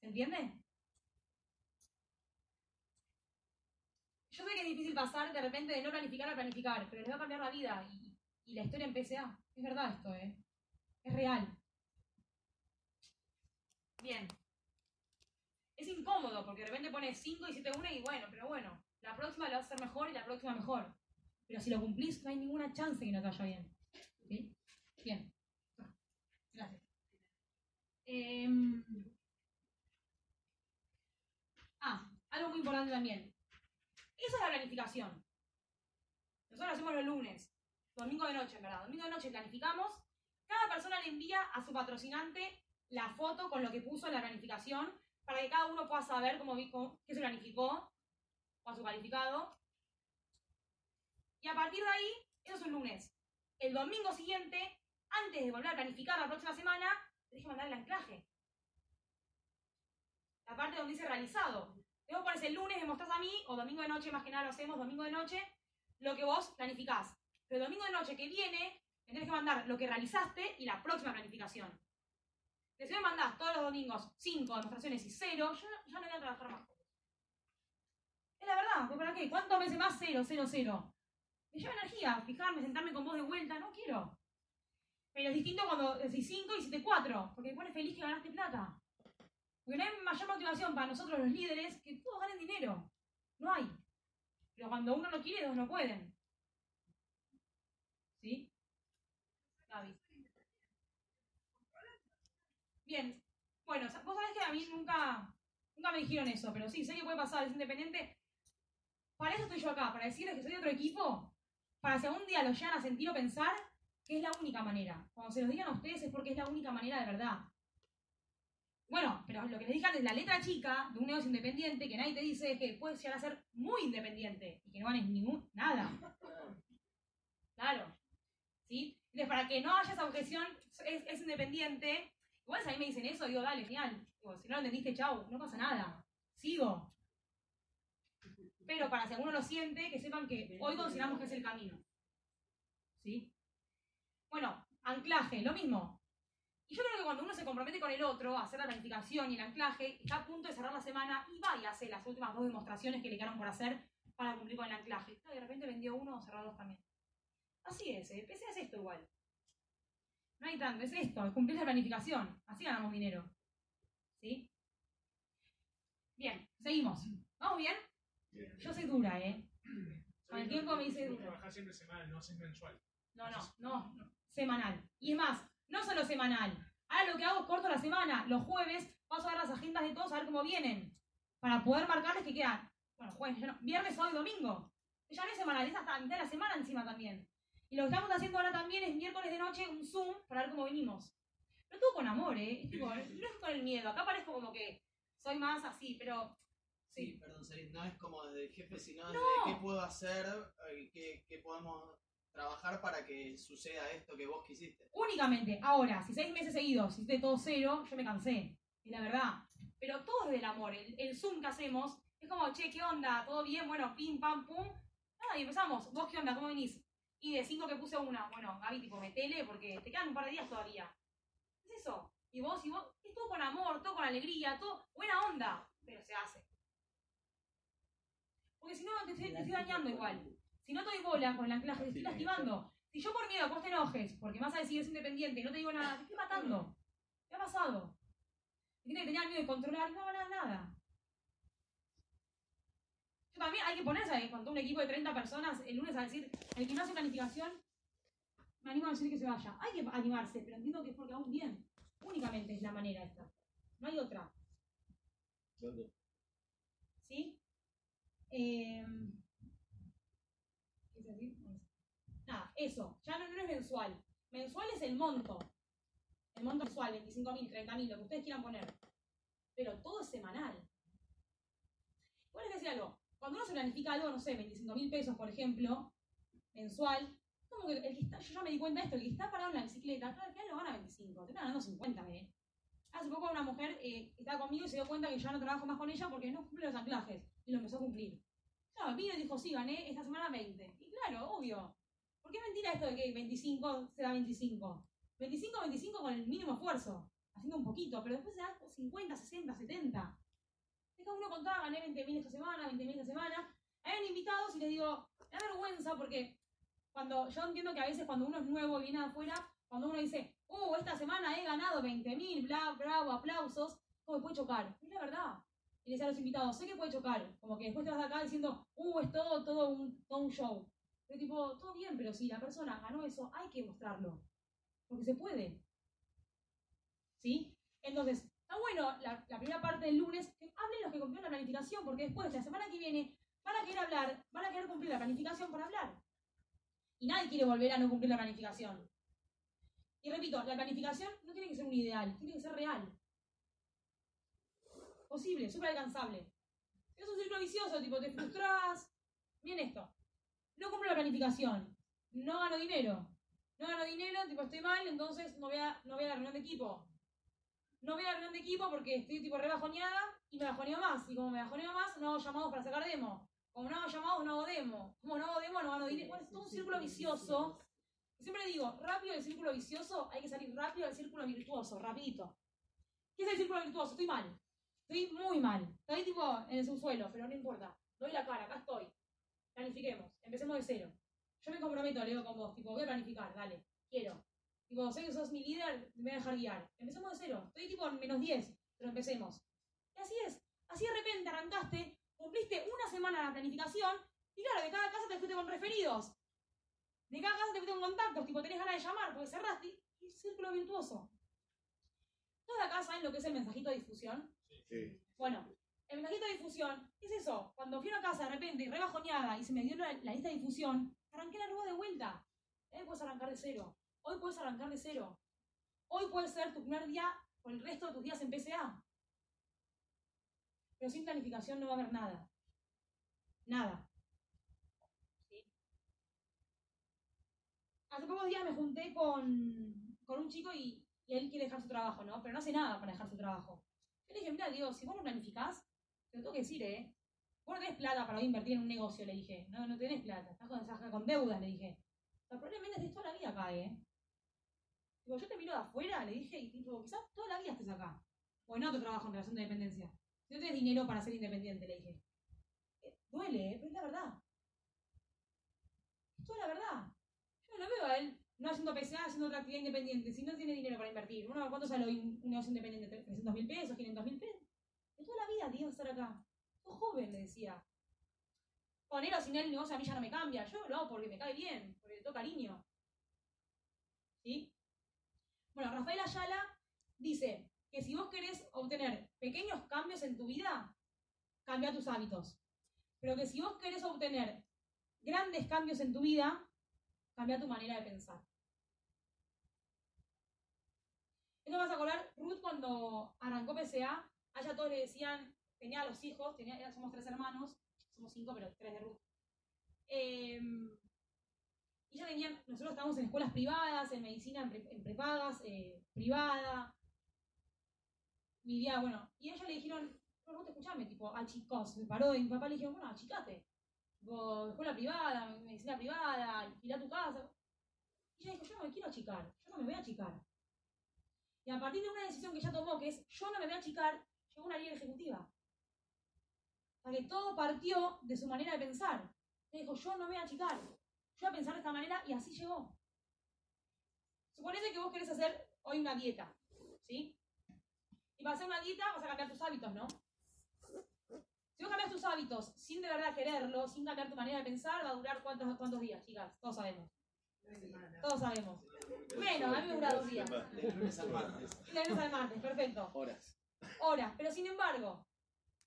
¿Se entiende? Yo sé que es difícil pasar de repente de no planificar a planificar, pero les va a cambiar la vida y, y la historia en PSA. Es verdad esto, ¿eh? Es real. Bien. Es incómodo porque de repente pones 5 y 7 1 y bueno, pero bueno, la próxima la vas a hacer mejor y la próxima mejor. Pero si lo cumplís, no hay ninguna chance que no te vaya bien. ¿Sí? Bien. Gracias. Em, Ah, algo muy importante también. Esa es la planificación. Nosotros lo hacemos los lunes, domingo de noche, en verdad. Domingo de noche planificamos. Cada persona le envía a su patrocinante la foto con lo que puso en la planificación para que cada uno pueda saber cómo, cómo- qué se planificó o a su calificado. Y a partir de ahí, eso es un lunes. El domingo siguiente, antes de volver a planificar la próxima semana, tenés que mandar el anclaje. La parte donde dice realizado. Vos pones el lunes, me mostrás a mí, o domingo de noche, más que nada lo hacemos, domingo de noche, lo que vos planificás. Pero el domingo de noche que viene, me tenés que mandar lo que realizaste y la próxima planificación. Que si me mandás todos los domingos 5 demostraciones y 0, yo ya no voy a trabajar más. Es la verdad, ¿pues ¿para qué? ¿Cuántos meses más 0, 0, 0? Me lleva energía, fijarme, sentarme con vos de vuelta, no quiero. Pero es distinto cuando decís 5 y hiciste 4, porque te pone feliz que ganaste plata. Porque no hay mayor motivación para nosotros los líderes que todos ganen dinero. No hay. Pero cuando uno no quiere, dos no pueden. ¿Sí? Gaby. Bien. Bueno, vos sabés que a mí nunca, nunca me dijeron eso, pero sí, sé que puede pasar, es independiente. Para eso estoy yo acá, para decirles que soy de otro equipo, para si algún día los llegan a sentir o pensar que es la única manera. Cuando se los digan a ustedes es porque es la única manera de verdad. Bueno, pero lo que les dije antes, la letra chica de un negocio independiente que nadie te dice es que puedes llegar a ser muy independiente y que no ganes ningún nada. Claro. ¿Sí? Entonces, para que no haya esa objeción, es, es independiente. Igual si a mí me dicen eso, digo, dale, genial. Digo, si no lo entendiste, chau, no pasa nada. Sigo. Pero para si alguno lo siente, que sepan que hoy consideramos que es el camino. ¿Sí? Bueno, anclaje, lo mismo. Y yo creo que cuando uno se compromete con el otro a hacer la planificación y el anclaje, está a punto de cerrar la semana y va y hace las últimas dos demostraciones que le quedaron por hacer para cumplir con el anclaje. Y de repente vendió uno o cerró dos también. Así es, ¿eh? PC es esto igual. No hay tanto, es esto, es cumplir la planificación. Así ganamos dinero. ¿Sí? Bien, seguimos. ¿Vamos bien? Bien. Yo soy dura, ¿eh? Con el tiempo me dice dura. Trabajar siempre semanal, no siempre mensual. No, no, no, no. Semanal. Y es más, no solo semanal. Ahora lo que hago es corto la semana. Los jueves paso a ver las agendas de todos a ver cómo vienen. Para poder marcarles que quedan. Bueno, jueves, no, viernes, sábado y domingo. Ya no es semanal, es hasta mitad de la semana encima también. Y lo que estamos haciendo ahora también es miércoles de noche un Zoom para ver cómo venimos. Pero todo con amor, ¿eh? Es tipo, no es con el miedo. Acá parezco como que soy más así, pero. Sí, perdón, Sarit, no es como desde el jefe, sino desde No. qué puedo hacer, eh, qué, qué podemos trabajar para que suceda esto que vos quisiste. Únicamente, ahora, si seis meses seguidos hiciste todo cero, yo me cansé. Es la verdad. Pero todo es del amor. El, el Zoom que hacemos es como, che, ¿qué onda? ¿Todo bien? Bueno, pim, pam, pum. Nada, y empezamos. ¿Vos qué onda? ¿Cómo venís? Y de cinco que puse una, bueno, Gaby, tipo, metele porque te quedan un par de días todavía. Es eso. Y vos, y vos, es todo con amor, todo con alegría, todo buena onda, pero se hace. Porque si no, te, estoy- te estoy dañando igual. Si no te doy bola con el anclaje, te estoy lastimando. Si yo por miedo a que vos te enojes, porque vas a decir es independiente y no te digo nada, te estoy matando. ¿Qué ha pasado? Gente que tenía miedo de controlar no ganar nada. También hay que ponerse ahí, con todo un equipo de 30 personas el lunes a decir, el que no hace planificación, me animo a decir que se vaya. Hay que animarse, pero entiendo que es porque aún bien. Únicamente es la manera esta. No hay otra. ¿Sí? Eh, ¿Qué se decir? Nada, eso. Ya no, no es mensual. Mensual es el monto. El monto mensual, 25.000, 30.000, lo que ustedes quieran poner. Pero todo es semanal. Igual les decía algo. Cuando uno se planifica algo, no sé, 25.000 pesos, por ejemplo, mensual, como que el que está, yo ya me di cuenta de esto, el que está parado en la bicicleta, claro, al lo gana 25, te está ganando 50, ¿eh? Hace poco una mujer eh, estaba conmigo y se dio cuenta que ya no trabajo más con ella porque no cumple los anclajes. Y lo empezó a cumplir. Claro, vino y dijo, sí, gané esta semana 20. Y claro, obvio. ¿Por qué es mentira esto de que 25 se da 25? 25, 25 con el mínimo esfuerzo. Haciendo un poquito, pero después se da 50, 60, 70. Uno contaba, gané 20.000 esta semana, 20.000 esta semana. Hay invitados y les digo, me da vergüenza porque cuando yo entiendo que a veces cuando uno es nuevo y viene afuera, cuando uno dice, uh, esta semana he ganado 20.000, bla, bravo, aplausos, como puede chocar. Es la verdad. Y le decía a los invitados, sé que puede chocar. Como que después te vas de acá diciendo, uh, es todo, todo un, todo un show. Pero tipo, todo bien, pero si la persona ganó eso, hay que mostrarlo. Porque se puede. ¿Sí? Entonces, está bueno la, la primera parte del lunes hablen los que cumplieron la planificación, porque después, la semana que viene, van a querer hablar, van a querer cumplir la planificación por hablar. Y nadie quiere volver a no cumplir la planificación. Y repito, la planificación no tiene que ser un ideal, tiene que ser real. Posible, súper alcanzable. Es un círculo vicioso, tipo, te frustras. Miren esto. No cumplo la planificación. No gano dinero. No gano dinero, tipo, estoy mal, entonces no voy a, no voy a la reunión de equipo. No voy a la reunión de equipo porque estoy tipo re bajoneada y me bajoneo más. Y como me bajoneo más, no hago llamados para sacar demo. Como no hago llamados, no hago demo. Como no hago demo, no gano dinero. Bueno, es todo un círculo vicioso. Siempre digo, rápido del círculo vicioso, hay que salir rápido del círculo virtuoso, rapidito. ¿Qué es el círculo virtuoso? Estoy mal. Estoy muy mal. Estoy tipo en el subsuelo, pero no importa. Doy la cara, acá estoy. Planifiquemos. Empecemos de cero. Yo me comprometo, Leo, con vos. Tipo, voy a planificar, dale. Quiero. Tipo, sé que sos mi líder, me voy a dejar guiar. Empecemos de cero. Estoy tipo en menos 10, pero empecemos. Y así es. Así de repente arrancaste, cumpliste una semana la planificación, y claro, de cada casa te fuiste con referidos. De cada casa te fuiste con contactos, tipo, tenés ganas de llamar, porque cerraste, y círculo virtuoso. Todos acá saben lo que es el mensajito de difusión. Sí. Bueno, el mensajito de difusión es eso. Cuando fui a una casa de repente y re bajoneada y se me dio la, la lista de difusión, arranqué la rueda de vuelta. Hoy puedes arrancar de cero. Hoy puedes arrancar de cero. Hoy puede ser tu primer día por el resto de tus días en PCA. Pero sin planificación no va a haber nada. Nada. ¿Sí? Hace pocos días me junté con, con un chico y, y él quiere dejar su trabajo, ¿no? Pero no hace nada para dejar su trabajo. Yo le dije, mira, Diego, si vos no planificás, te lo tengo que decir, ¿eh? Vos no tenés plata para invertir en un negocio, le dije. No, no tenés plata. Estás con, estás con deudas, le dije. Pero probablemente estés toda la vida acá, ¿eh? Digo, yo te miro de afuera, le dije, y tipo, quizás toda la vida estés acá. O en otro trabajo en relación de dependencia. Si no tienes dinero para ser independiente, le dije. Eh, duele, ¿eh? pero es la verdad. Es toda la verdad. Yo no lo veo a él no haciendo PCA, haciendo otra actividad independiente. Si no tiene dinero para invertir. Uno, ¿cuánto sale un negocio independiente? ¿300 mil pesos? ¿500 mil pesos? De toda la vida, tío, estar acá. Sos joven, le decía. Con él o sin él el negocio a mí ya no me cambia. Yo lo hago porque me cae bien, porque le tengo cariño. ¿Sí? Bueno, Rafael Ayala dice que si vos querés obtener pequeños cambios en tu vida, cambia tus hábitos. Pero que si vos querés obtener grandes cambios en tu vida, cambia tu manera de pensar. Esto vas a acordar, Ruth cuando arrancó PCA, a ella todos le decían, tenía los hijos, tenía, somos tres hermanos, somos cinco, pero tres de Ruth. Eh, y ella tenía, nosotros estábamos en escuelas privadas, en medicina, en, pre- en prepagas, eh, privada. Vivía, bueno, y a ella le dijeron, no, Ruth, escuchame, tipo, a chicos, me paró y mi papá le dijeron, bueno, achicate. Tipo, escuela privada, medicina privada, alquila tu casa. Y ella dijo, yo no me quiero achicar, yo no me voy a achicar. Y a partir de una decisión que ella tomó, que es, yo no me voy a achicar, llegó una línea ejecutiva. O sea que todo partió de su manera de pensar. Ella dijo, yo no me voy a achicar, yo voy a pensar de esta manera y así llegó. Suponete que vos querés hacer hoy una dieta, ¿sí? Y para hacer una dieta vas a cambiar tus hábitos, ¿no? Si vos cambias tus hábitos sin de verdad quererlo, sin cambiar tu manera de pensar, va a durar cuántos, cuántos días, chicas, todos sabemos. Todos sabemos. Menos, a mí me dura dos días. De lunes al martes. De lunes al martes, perfecto. Horas. Horas, pero sin embargo,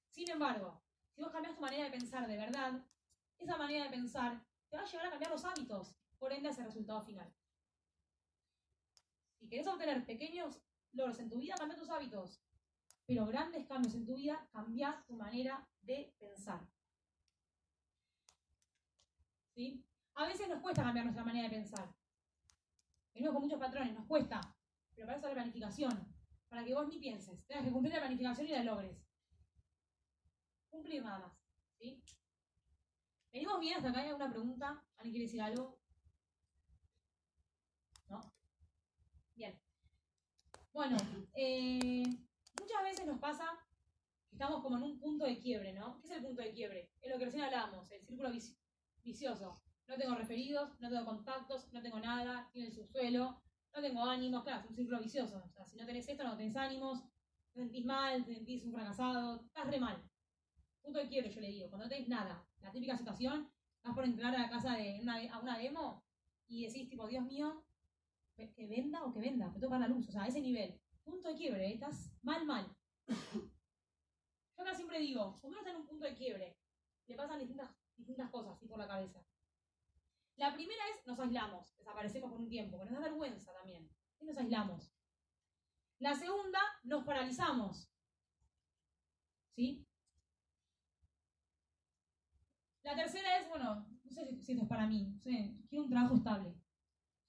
sin embargo, si vos cambias tu manera de pensar de verdad, esa manera de pensar te va a llevar a cambiar los hábitos, por ende ese resultado final. Si querés obtener pequeños logros en tu vida, cambia tus hábitos. Pero grandes cambios en tu vida, cambia tu manera de pensar. ¿Sí? A veces nos cuesta cambiar nuestra manera de pensar. Venimos con muchos patrones, nos cuesta. Pero para eso la planificación. Para que vos ni pienses. Tengas que cumplir la planificación y la logres. Cumplir nada más. ¿Sí? ¿Venimos bien hasta acá? ¿Hay alguna pregunta? ¿Alguien quiere decir algo? ¿No? Bien. Bueno, eh, muchas veces nos pasa que estamos como en un punto de quiebre, ¿no? ¿Qué es el punto de quiebre? Es lo que recién hablábamos, el círculo vici- vicioso. No tengo referidos, no tengo contactos, no tengo nada, estoy en el subsuelo, no tengo ánimos, claro, es un círculo vicioso. O sea, si no tenés esto, no tenés ánimos, te sentís mal, te sentís un fracasado, estás re mal. Punto de quiebre, yo le digo, cuando no tenés nada. La típica situación, vas por entrar a la casa de una, a una demo y decís, tipo, Dios mío, que venda o que venda, me toca la luz, o sea, a ese nivel. Punto de quiebre, ¿eh? estás mal, mal. Yo acá siempre digo, cuando uno está en un punto de quiebre, le pasan distintas, distintas cosas así por la cabeza. La primera es nos aislamos, desaparecemos por un tiempo, que nos da vergüenza también. Y nos aislamos. La segunda, nos paralizamos. ¿Sí? La tercera es, bueno, no sé si, esto es para mí, quiero un trabajo estable.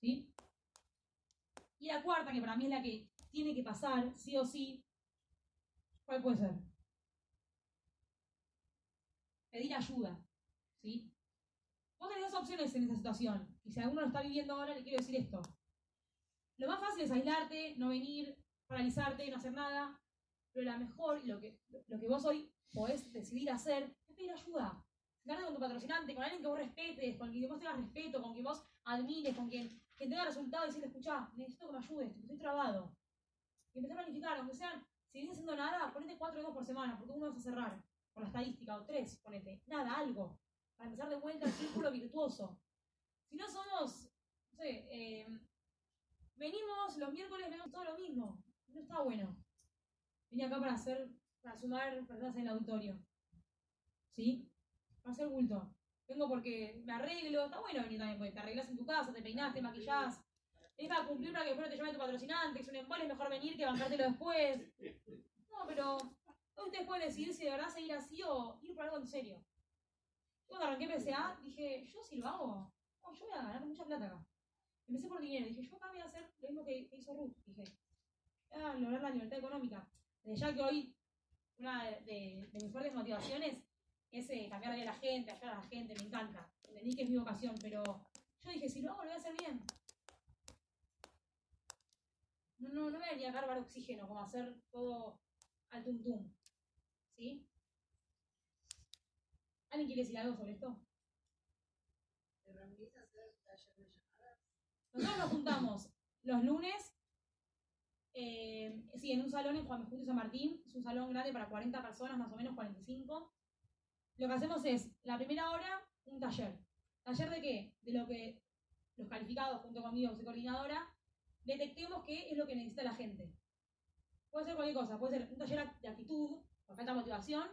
¿Sí? Y la cuarta, que para mí es la que tiene que pasar, sí o sí, ¿cuál puede ser? Pedir ayuda. ¿Sí? Vos tenés dos opciones en esa situación. Y si alguno lo está viviendo ahora, le quiero decir esto. Lo más fácil es aislarte, no venir, paralizarte, no hacer nada. Pero la mejor, lo que, lo que vos hoy podés decidir hacer, es pedir ayuda. Sentarte con tu patrocinante, con alguien que vos respetes, con quien vos tengas respeto, con quien vos admires, con quien, quien tenga resultados y decirle, escuchá, necesito que me ayudes, estoy trabado. Y empezar a planificar, aunque sean, si vienes haciendo nada, ponete cuatro dedos por semana, porque uno vas a cerrar, por la estadística, o tres, ponete, nada, algo, para empezar de vuelta el círculo virtuoso. Si no somos, no sé, eh, venimos los miércoles, vemos todo lo mismo, no está bueno. Vine acá para hacer, para sumar personas en el auditorio. ¿Sí? Para hacer bulto. Vengo porque me arreglo, está bueno venir también, porque te arreglas en tu casa, te peinás, te maquillás, es para cumplir para que después no te llame tu patrocinante, que es un embole, es mejor venir que bancártelo después. No, pero ustedes pueden decidir si de verdad seguir así o ir por algo en serio. Yo Cuando arranqué PSA, dije, yo si lo hago, no, yo voy a ganar mucha plata acá. Empecé por dinero, dije, yo acá voy a hacer lo mismo que, hizo Ruth, dije, voy a lograr la libertad económica. Desde ya que hoy una de mis fuertes motivaciones es eh, cambiar de la gente, ayudar a la gente, me encanta. Entendí que es mi vocación, pero yo dije, si lo hago, lo voy a hacer bien. No, no, no voy a venir a cargar oxígeno, como hacer todo al tuntum. ¿Sí? ¿Alguien quiere decir algo sobre esto? ¿Te reunís a hacer taller de llamadas? Nosotros nos juntamos los lunes, eh, sí, en un salón en Juan Justo San Martín, es un salón grande para 40 personas, más o menos 45. Lo que hacemos es, la primera hora, un taller. ¿Taller de qué? De lo que los calificados, junto conmigo, soy coordinadora, detectemos qué es lo que necesita la gente. Puede ser cualquier cosa, puede ser un taller de actitud, con falta de motivación,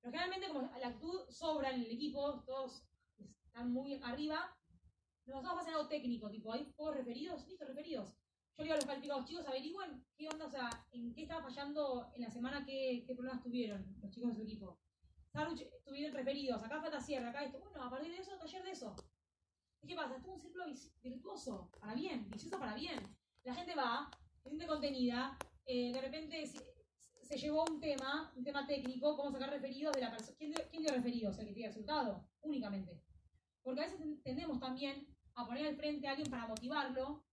pero generalmente como la actitud sobra en el equipo, todos están muy arriba, nos vamos a hacer algo técnico, tipo, ¿hay pocos referidos? Listo, referidos. Yo digo a los calificados, chicos, averigüen qué onda, o sea, en qué estaba fallando en la semana, qué, qué problemas tuvieron los chicos de su equipo. Saruch, tuvieron referidos, acá falta cierre, acá esto. Bueno, a partir de eso, taller de eso. ¿Y qué pasa? Esto es un círculo virtuoso, para bien, vicioso para bien. La gente va, se siente contenida, eh, de repente se, se llevó un tema, un tema técnico, cómo sacar referidos de la persona. ¿Quién, ¿Quién dio referidos? El que tiene resultado, únicamente. Porque a veces ten- tendemos también a poner al frente a alguien para motivarlo,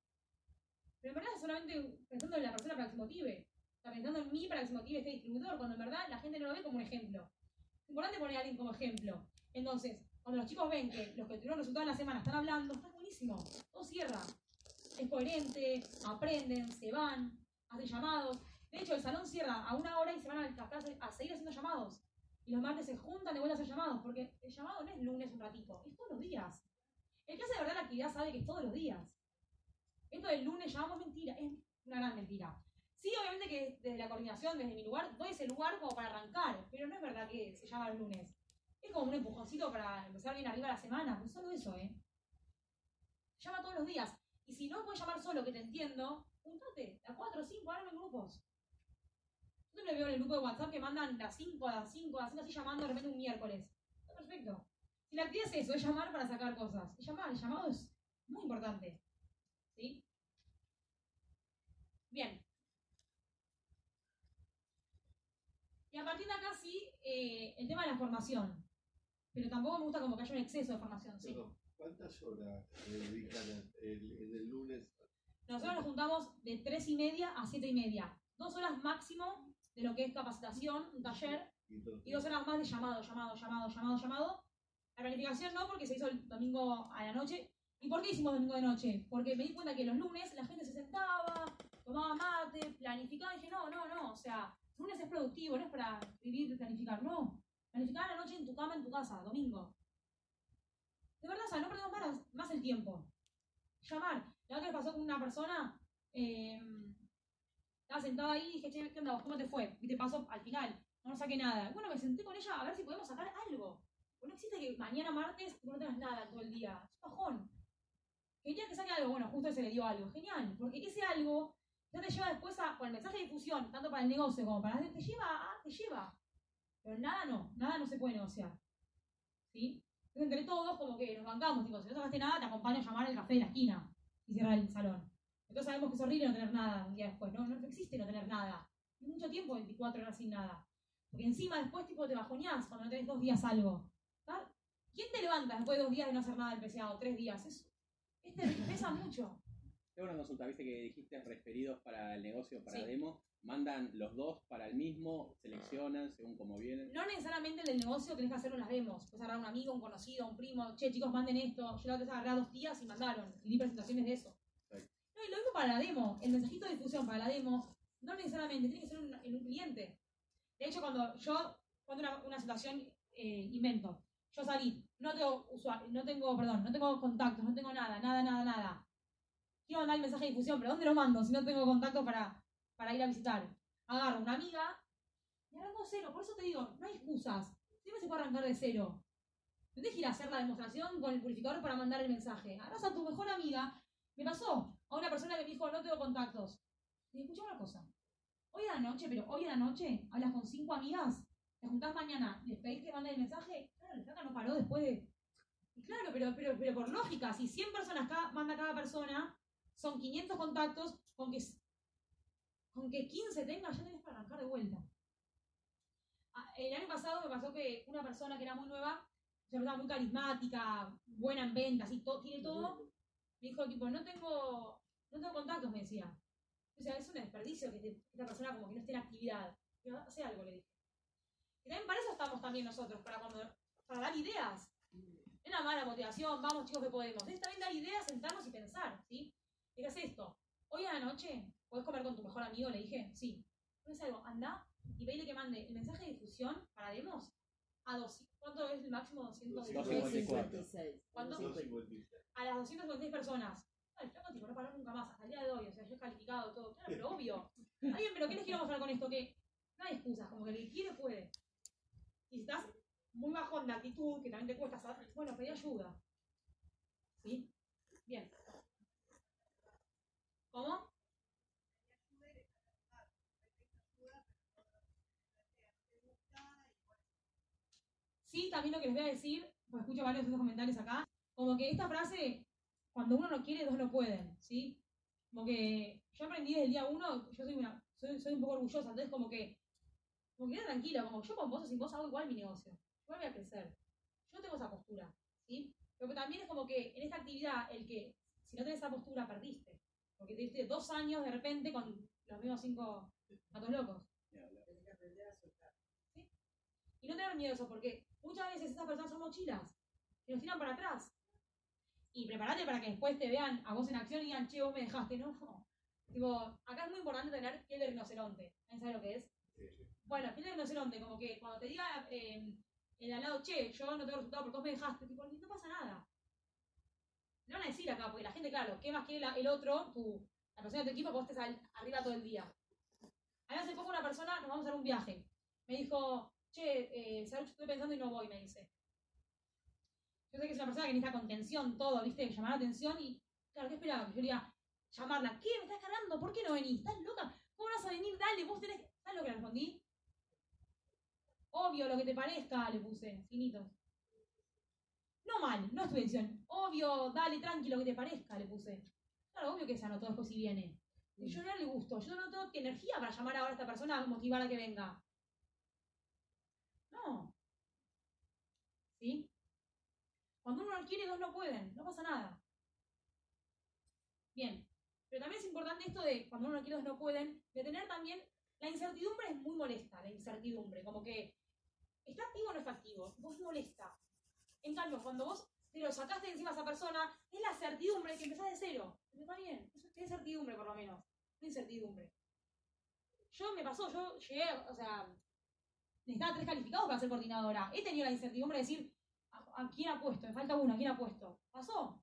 pero en verdad es solamente pensando en la persona para que se motive. Sea, pensando en mí para que se motive este distribuidor, cuando en verdad la gente no lo ve como un ejemplo. Importante poner a alguien como ejemplo. Entonces, cuando los chicos ven que los que tuvieron resultados en la semana están hablando, está buenísimo. Todo cierra. Es coherente, aprenden, se van, hacen llamados. De hecho, el salón cierra a una hora y se van a clase a seguir haciendo llamados. Y los martes se juntan de vuelta a hacer llamados, porque el llamado no es lunes un ratito, es todos los días. El que hace de verdad la actividad sabe que es todos los días. Esto del lunes llamamos mentira, es una gran mentira. Sí, obviamente que desde la coordinación, desde mi lugar, doy ese lugar como para arrancar, pero no es verdad que se llama el lunes. Es como un empujoncito para empezar bien arriba la semana, no solo eso, ¿eh? Llama todos los días. Y si no puedes llamar solo, que te entiendo, juntate, a 4 o 5, armen grupos. Yo siempre veo en el grupo de WhatsApp que mandan a 5 a 5 a 5 así llamando de repente un miércoles. Está perfecto. Si la actividad es eso, es llamar para sacar cosas. Es llamar, el llamado es muy importante. ¿Sí? Bien. Y a partir de acá sí, eh, el tema de la formación. Pero tampoco me gusta como que haya un exceso de formación. Sí. ¿Cuántas horas dedican el, el, el lunes? Nosotros nos juntamos de 3 y media a 7 y media. Dos horas máximo de lo que es capacitación, un taller, Y dos, y dos horas más de llamado, llamado, llamado, llamado, llamado. La planificación no, porque se hizo el domingo a la noche. ¿Y por qué hicimos domingo de noche? Porque me di cuenta que los lunes la gente se sentaba, tomaba mate, planificaba, y dije, no, no, no, o sea, lunes es productivo, no es para vivir y planificar, no. Planificar la noche en tu cama, en tu casa, domingo. De verdad, o sea, no perdemos más, más el tiempo. Llamar. La otra vez pasó con una persona, eh, estaba sentada ahí y dije, che, ¿qué onda? ¿Cómo te fue? Y te pasó al final, no, no saqué nada. Bueno, me senté con ella a ver si podemos sacar algo. Pues no existe que mañana martes no tengas nada todo el día. Es un bajón. Quería que saque algo, bueno, justo se le dio algo. Genial, porque ese algo ya te lleva después a, con el mensaje de difusión, tanto para el negocio como para te lleva a, te lleva. Pero nada no, nada no se puede negociar. ¿Sí? Entonces entre todos como que nos bancamos, tipo, si no sacaste nada, te acompaño a llamar al café de la esquina y cerrar el salón. Entonces sabemos que es horrible no tener nada un día después, no, no existe no tener nada. Y mucho tiempo, 24 horas sin nada. Porque encima después tipo te bajoneás cuando no tenés dos días algo. ¿Quién te levanta después de dos días de no hacer nada del PCA o tres días? Es, es pesa mucho. Tengo una consulta, viste que dijiste referidos para el negocio, para Sí. demo. ¿Mandan los dos para el mismo? ¿Seleccionan según cómo vienen? No necesariamente el del negocio tenés que hacerlo en las demos. Puedes agarrar un amigo, un conocido, un primo. Che, chicos, manden esto. Yo la otra vez agarré a dos tías y mandaron. Y di presentaciones de eso. No, y lo mismo para la demo. El mensajito de difusión para la demo, no necesariamente, tiene que ser un- en un cliente. De hecho, cuando yo, cuando una, una situación eh, invento, yo salí, no tengo usuario, no tengo, perdón, no tengo contactos, no tengo nada, nada, nada, nada. Quiero mandar el mensaje de difusión, pero ¿dónde lo mando si no tengo contacto para, para ir a visitar? Agarro una amiga y arranco cero. Por eso te digo, no hay excusas. Siempre se puede arrancar de cero. No que ir a hacer la demostración con el purificador para mandar el mensaje. Agarras a tu mejor amiga. Me pasó. a una persona que me dijo, no tengo contactos. Dije, escucha una cosa. Hoy a la noche, pero hoy a la noche, hablas con cinco amigas, te juntás mañana, les pedís que manden el mensaje, claro, la flaca no paró después de... Y claro, pero, pero, pero por lógica, si 100 personas cada, manda cada persona, son 500 contactos, con que, con que 15 tengas, ya tenés para arrancar de vuelta. Ah, El año pasado me pasó que una persona que era muy nueva, una persona muy carismática, buena en ventas y todo, tiene todo, me dijo tipo, no tengo, no tengo contactos, me decía. O sea, es un desperdicio que te- esta persona como que no esté en actividad. Digo, hace algo, le dije. Y también para eso estamos también nosotros, para cuando, para dar ideas. Es una mala motivación, vamos chicos que podemos. Es también dar ideas, sentarnos y pensar, ¿sí? Digas esto, hoy a la noche, ¿podés comer con tu mejor amigo? Le dije, sí. ¿Puedes algo? Anda y pedile que mande el mensaje de difusión para demos a dos. ¿Cuánto es el máximo? 256. 256. ¿Cuánto? 256. a las 256 personas. No, el flaco tipo no paró nunca más, hasta el día de hoy, o sea, yo he calificado todo, claro, pero obvio. Bien, pero ¿qué les quiero mostrar con esto? Que no hay excusas, como que el que quiere puede. Y si estás muy bajón de actitud, que también te cuesta saber, bueno, pedí ayuda. ¿Sí? Bien. ¿Cómo? Sí, también lo que les voy a decir, pues escucho varios de esos comentarios acá, como que esta frase, cuando uno no quiere, dos no pueden, ¿sí? Como que yo aprendí desde el día uno, yo soy una, soy, un poco orgullosa, entonces como que, como que tranquila, como yo con vos o sin vos hago igual mi negocio, igual voy a crecer. Yo tengo esa postura, ¿sí? Pero también es como que en esta actividad, el que, si no tenés esa postura, perdiste. Porque te diste dos años de repente con los mismos cinco gatos locos. ¿Sí? Y no tener miedo a eso, porque muchas veces esas personas son mochilas, que nos tiran para atrás. Y prepárate para que después te vean a vos en acción y digan, che, vos me dejaste. No. Tipo, acá es muy importante tener piel de rinoceronte. ¿Alguien sabe lo que es? Bueno, piel de rinoceronte, como que cuando te diga eh, el de al lado, che, yo no tengo resultado porque vos me dejaste, tipo, no pasa nada. Le van a decir acá, porque la gente, claro, ¿qué más quiere el otro? Tu, la persona de tu equipo, vos estés arriba todo el día. A mí hace poco una persona, nos vamos a hacer un viaje. Me dijo, che, eh, Saruch, estoy pensando y no voy, me dice. Yo sé que es una persona que necesita contención, todo, ¿viste? Llamar la atención y, claro, ¿qué esperaba? Yo le diga, llamarla, ¿qué? ¿Me estás cargando? ¿Por qué no venís? ¿Estás loca? ¿Cómo vas a venir? Dale, vos tenés. ¿Sabes lo que le respondí? Obvio, lo que te parezca, le puse, finitos. No mal, no es tu decisión. Obvio, dale, tranqui, lo que te parezca, le puse. Claro, obvio que se anotó después si viene. Yo no le gusto, yo no tengo energía para llamar ahora a esta persona a motivar a que venga. No. ¿Sí? Cuando uno no quiere, dos no pueden, no pasa nada. Bien. Pero también es importante esto de cuando uno no quiere, dos no pueden, de tener también. La incertidumbre es muy molesta, la incertidumbre. Como que está activo o no está activo. Vos molesta. En cambio, cuando vos te lo sacaste encima a esa persona, es la certidumbre que empezás de cero. Pero bien, eso es certidumbre por lo menos. No incertidumbre. Yo me pasó, yo llegué, o sea, necesitaba tres calificados para ser coordinadora. He tenido la incertidumbre de decir, ¿a, a quién apuesto? Me falta uno, ¿a quién apuesto? Pasó.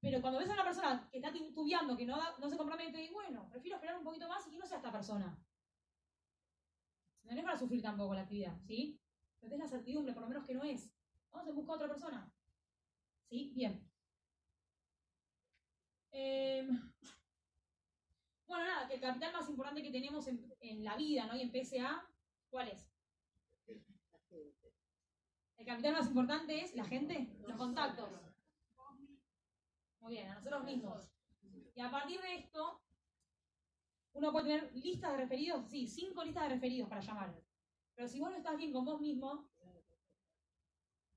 Pero cuando ves a una persona que está tubiando, que no, da- no se compromete, y bueno, prefiero esperar un poquito más y que no sea esta persona. No es para sufrir tampoco la actividad, ¿sí? Pero es la certidumbre, por lo menos que no es. Vamos en busca de otra persona. ¿Sí? Bien. Em, bueno, nada, que el capital más importante que tenemos en, en la vida, ¿no? Y en PSA, ¿cuál es? El capital más importante es la gente, los contactos. Muy bien, a nosotros mismos. Y a partir de esto, uno puede tener listas de referidos, sí, cinco listas de referidos para llamar. Pero si vos no estás bien con vos mismo,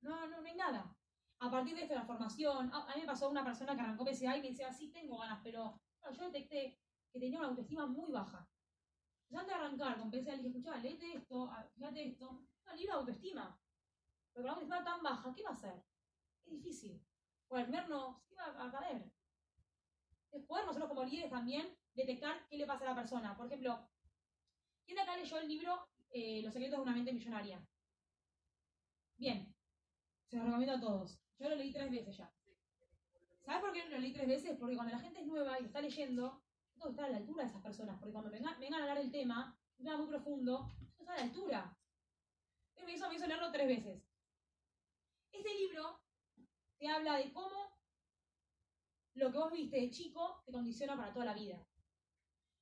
no, no, no hay nada. A partir de esto, la formación, a, a mí me pasó una persona que arrancó PSA y me decía, sí, tengo ganas, pero yo detecté que tenía una autoestima muy baja. Yo antes de arrancar con PSA le dije, escuchá, léete esto, ah, fíjate esto, un libro de autoestima. Pero con la autoestima tan baja, ¿qué va a hacer? Es difícil. O al primer no, se va a caer. Es poder nosotros como líderes también detectar qué le pasa a la persona. Por ejemplo, ¿quién de acá leyó el libro eh, Los secretos de una mente millonaria? Bien, se los recomiendo a todos. Yo lo leí tres veces ya. ¿Sabes por qué lo leí tres veces? Porque cuando la gente es nueva y está leyendo, tengo que estar a la altura de esas personas. Porque cuando vengan, vengan a hablar del tema, un tema muy profundo, yo tengo que estar a la altura. Entonces me hizo, me hizo leerlo tres veces. Este libro te habla de cómo lo que vos viste de chico te condiciona para toda la vida.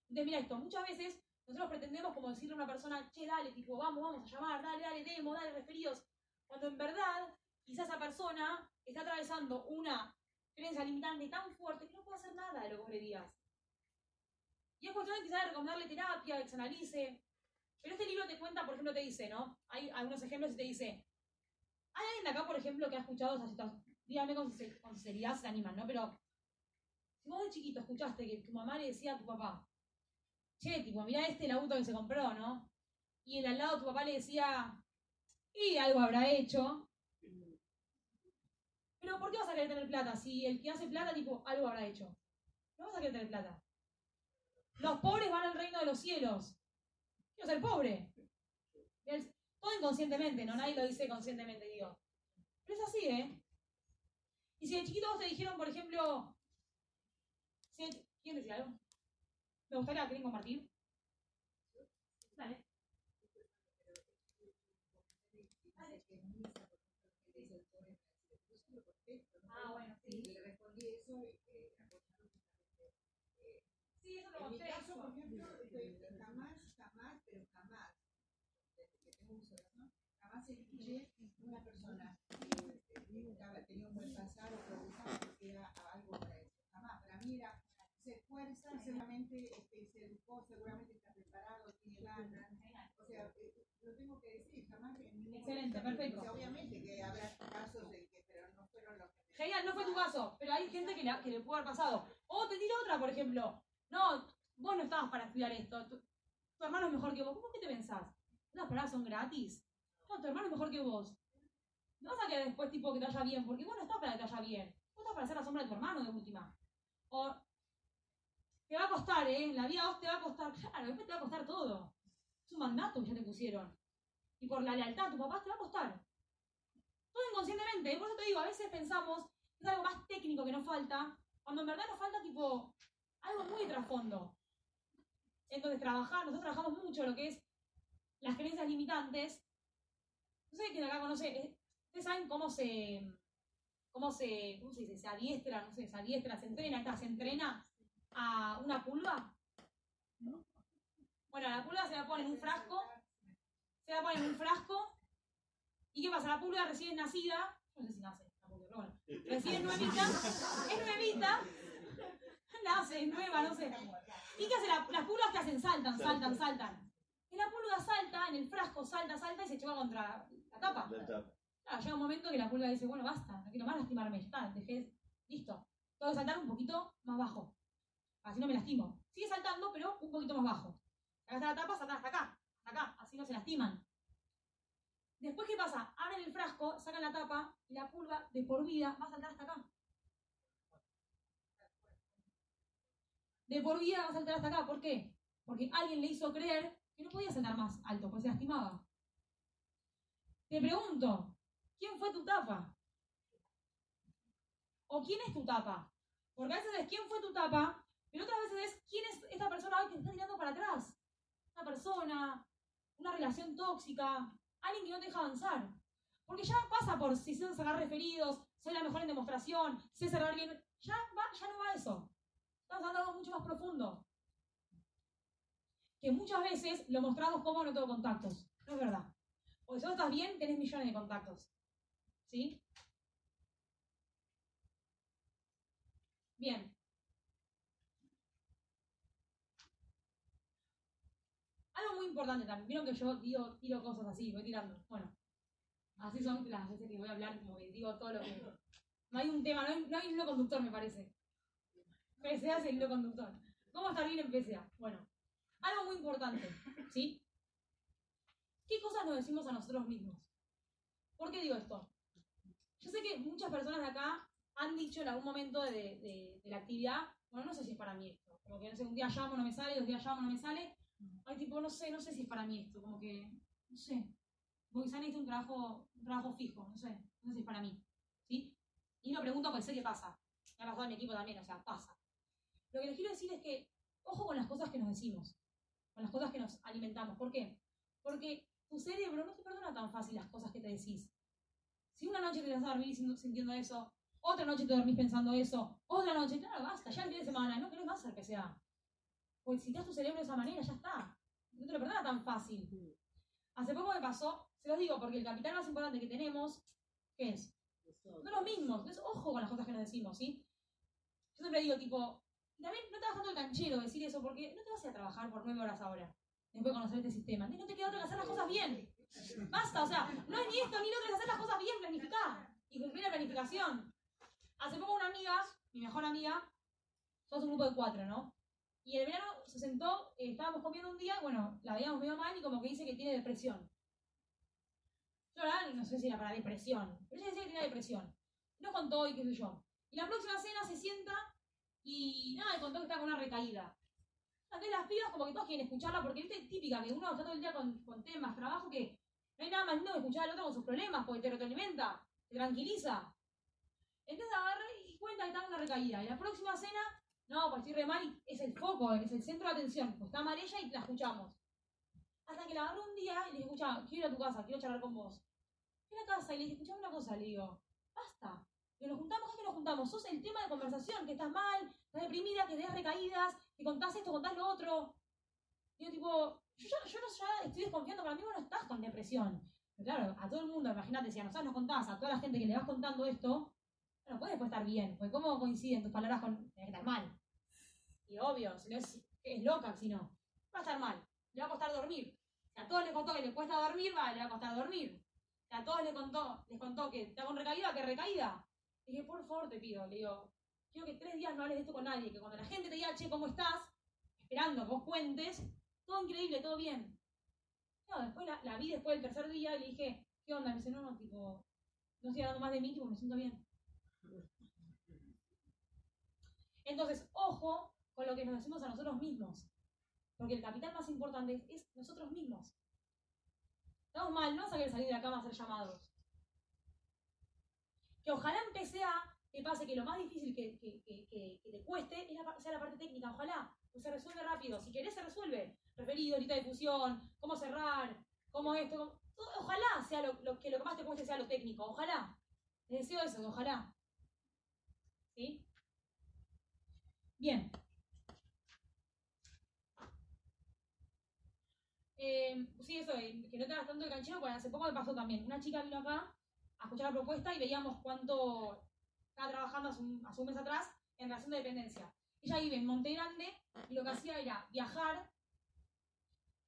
Entonces, mira esto, muchas veces nosotros pretendemos como decirle a una persona, che, dale, tipo, vamos, vamos a llamar, dale, dale, demo, dale, referidos, cuando en verdad quizás esa persona está atravesando una creencia limitante tan fuerte que no puede hacer nada de lo que vos le digas. Y es cuestión de quizás de recomendarle terapia, que se analice. Pero este libro te cuenta, por ejemplo, te dice, ¿no? Hay algunos ejemplos y te dice, hay alguien acá, por ejemplo, que ha escuchado esa situación, dígame con, si se animan, ¿no? Pero si vos de chiquito escuchaste que tu mamá le decía a tu papá, che, tipo, mira este el auto que se compró, ¿no? Y el al lado tu papá le decía, y algo habrá hecho. Pero ¿por qué vas a querer tener plata? Si el que hace plata, tipo, algo habrá hecho. No vas a querer tener plata. Los pobres van al reino de los cielos. Quiero ser pobre. Todo inconscientemente, ¿no? Nadie lo dice conscientemente, digo. Pero es así, ¿eh? Y si de chiquito vos te dijeron, por ejemplo, si ¿quién decía algo? Me gustaría, ¿quieren compartir? Dale. Ah, bueno, sí. le respondí eso y que Sí, eso lo En mi caso, por ejemplo, este, jamás, jamás, pero jamás, desde que tengo uso razón, jamás escuché una persona que eh, estaba- tenía un buen pasado o progresaba porque era algo para eso. Jamás. Para mí era se esfuerza, seguramente este, se educó, seguramente está preparado, tiene ganas. O sea, eh, lo tengo que decir, jamás en Excelente, momento- perfecto. o sea, obviamente que habrá casos de que, pero no fueron los que. Genial, no fue tu caso, pero hay gente que le, pudo haber pasado. O te tiro otra, por ejemplo. No, vos no estabas para estudiar esto. Tu, hermano es mejor que vos. ¿Cómo que te pensás? ¿Las palabras son gratis? No, tu hermano es mejor que vos. No vas a después tipo que te vaya bien, porque vos no estás para que te vaya bien. Vos estás para ser la sombra de tu hermano de última. O te va a costar, ¿eh? La vida a vos te va a costar. Claro, después te va a costar todo. Es un mandato que ya te pusieron. Y por la lealtad a tu papá te va a costar. Todo inconscientemente. Por eso te digo, a veces pensamos es algo más técnico que nos falta, cuando en verdad nos falta tipo algo muy trasfondo. Entonces trabajar, nosotros trabajamos mucho lo que es las creencias limitantes. No sé quién acá conoce, eh, ustedes saben cómo se, cómo se, ¿cómo se dice? Se adiestra, no sé, se adiestra, se entrena, se entrena a una pulga. Bueno, la pulga se la pone en un frasco, se la pone en un frasco, ¿y qué pasa? La pulga recién nacida, no sé si nace, la pulga, pero bueno, recién nuevita, es nuevita, nace, es nueva, no sé. ¿Y qué hace? La- las pulgas que hacen? Saltan, saltan, saltan. Y la pulga salta, en el frasco salta, salta y se choca contra la tapa. La tapa. Claro, llega un momento que la pulga dice, bueno, basta, no quiero más lastimarme, está, dejé, listo. Tengo que saltar un poquito más bajo. Así no me lastimo. Sigue saltando, pero un poquito más bajo. Acá está la tapa, saltan hasta acá, hasta acá, así no se lastiman. Después, ¿qué pasa? Abren el frasco, sacan la tapa y la pulga de por vida va a saltar hasta acá. De por vida va a saltar hasta acá. ¿Por qué? Porque alguien le hizo creer que no podía saltar más alto, porque se lastimaba. Te pregunto, ¿quién fue tu tapa? ¿O quién es tu tapa? Porque a veces es quién fue tu tapa, pero otras veces es quién es esta persona hoy que te está tirando para atrás. Una persona, una relación tóxica, alguien que no te deja avanzar. Porque ya pasa por si sé sacar referidos, soy la mejor en demostración, sé cerrar bien. Ya, va, ya no va eso. Estamos hablando mucho más profundo. Que muchas veces lo mostramos como no tengo contactos. No es verdad. Porque si vos estás bien, tenés millones de contactos. ¿Sí? Bien. Algo muy importante también. Vieron que yo digo, tiro cosas así, voy tirando. Bueno, así son las veces que voy a hablar, como que digo todo lo que. No hay un tema, no hay, no hay un hilo conductor, me parece. PSA es el hilo conductor. ¿Cómo estar bien en PSA? Bueno, algo muy importante, ¿sí? ¿Qué cosas nos decimos a nosotros mismos? ¿Por qué digo esto? Yo sé que muchas personas de acá han dicho en algún momento de, de- de la actividad, bueno, no sé si es para mí esto, como que no sé, un día llamo, no me sale, dos días llamo, no me sale, ay, tipo, no sé, no sé si es para mí esto, como que, no sé, como quizá necesito un trabajo, un trabajo fijo, no sé, no sé si es para mí, ¿sí? Y lo pregunto porque sé que pasa, me ha pasado en mi equipo también, o sea, pasa. Lo que les quiero decir es que, ojo con las cosas que nos decimos, con las cosas que nos alimentamos, ¿por qué? Porque tu cerebro no te perdona tan fácil las cosas que te decís. Si una noche te vas a dormir sintiendo- eso, otra noche te dormís pensando eso, otra noche, claro, basta, ya el fin de semana, no querés más ser PCA. Pues te das tu cerebro de esa manera, ya está. No te lo perdona tan fácil. Hace poco me pasó, se los digo, porque el capital más importante que tenemos, ¿qué es? Son los mismos. Entonces, ojo con las cosas que nos decimos, ¿sí? Yo siempre digo, tipo, también no te vas tanto el canchero decir eso, porque no te vas a ir a trabajar por nueve horas ahora, después de conocer este sistema. Entonces, no te queda otra que hacer las cosas bien. Basta, o sea, no es ni esto ni lo otro, es hacer las cosas bien, planificar y cumplir la planificación. Hace poco una amiga, mi mejor amiga, somos un grupo de cuatro, ¿no? Y el verano se sentó, eh, estábamos comiendo un día, bueno, la veíamos medio mal y como que dice que tiene depresión. Yo la no sé si era para depresión, pero ella decía que tenía depresión. Nos contó y qué sé yo. Y la próxima cena se sienta y nada, le contó que está con una recaída. Entonces las pibas como que todos quieren escucharla porque viste típica que uno está todo el día con, temas, trabajo, que no hay nada más lindo que escuchar al otro con sus problemas, porque te retroalimenta, te tranquiliza. Entonces agarré y cuenta que está en una recaída. Y la próxima cena, no, pues estoy re mal y es el foco, es el centro de atención. Pues está mal ella y la escuchamos. Hasta que la agarré un día y le dije, escucha, quiero ir a tu casa, quiero charlar con vos. Fui a la casa y le dije, escuchame una cosa, le digo, basta. Que nos juntamos, es que nos juntamos. Sos el tema de conversación, que estás mal, estás deprimida, que tenés recaídas, que contás esto, contás lo otro. Digo, tipo, yo ya, estoy desconfiando, para mí no estás con depresión. Pero claro, a todo el mundo, imagínate, si a nosotros nos contás, a toda la gente que le vas contando esto, no puede después estar bien, porque cómo coinciden tus palabras con estar mal. Y obvio, si no es, es loca, si no. Va a estar mal, le va a costar dormir. Si a todos les contó que le cuesta dormir, va, le va a costar dormir. Si a todos les contó, les contó que está con recaída, que recaída. Le dije, por favor te pido, le digo, quiero que tres días no hables de esto con nadie, que cuando la gente te diga, che, ¿cómo estás? Esperando vos cuentes, todo increíble, todo bien. No, después la, la vi después del tercer día y le dije, ¿qué onda? Me dice, no, no, tipo, no estoy hablando más de mí, tipo, me siento bien. Entonces, ojo con lo que nos decimos a nosotros mismos. Porque el capital más importante es, nosotros mismos. Estamos mal, no vas a salir de la cama a hacer llamados. Que ojalá en PCA te pase que lo más difícil que, que, que, que- que te cueste es la, sea la parte técnica. Ojalá, pues se resuelve rápido. Si querés, se resuelve. Referido, lista de difusión, cómo cerrar, cómo esto. ojalá sea lo, lo que lo que más te cueste sea lo técnico. Ojalá. Les deseo eso, ojalá. ¿Sí? Bien. Eh, sí, eso, que no te hagas tanto el canchero, porque hace poco me pasó también. Una chica vino acá a escuchar la propuesta y veíamos cuánto estaba trabajando hace un, hace un mes atrás en relación de dependencia. Ella vive en Monte Grande y lo que hacía era viajar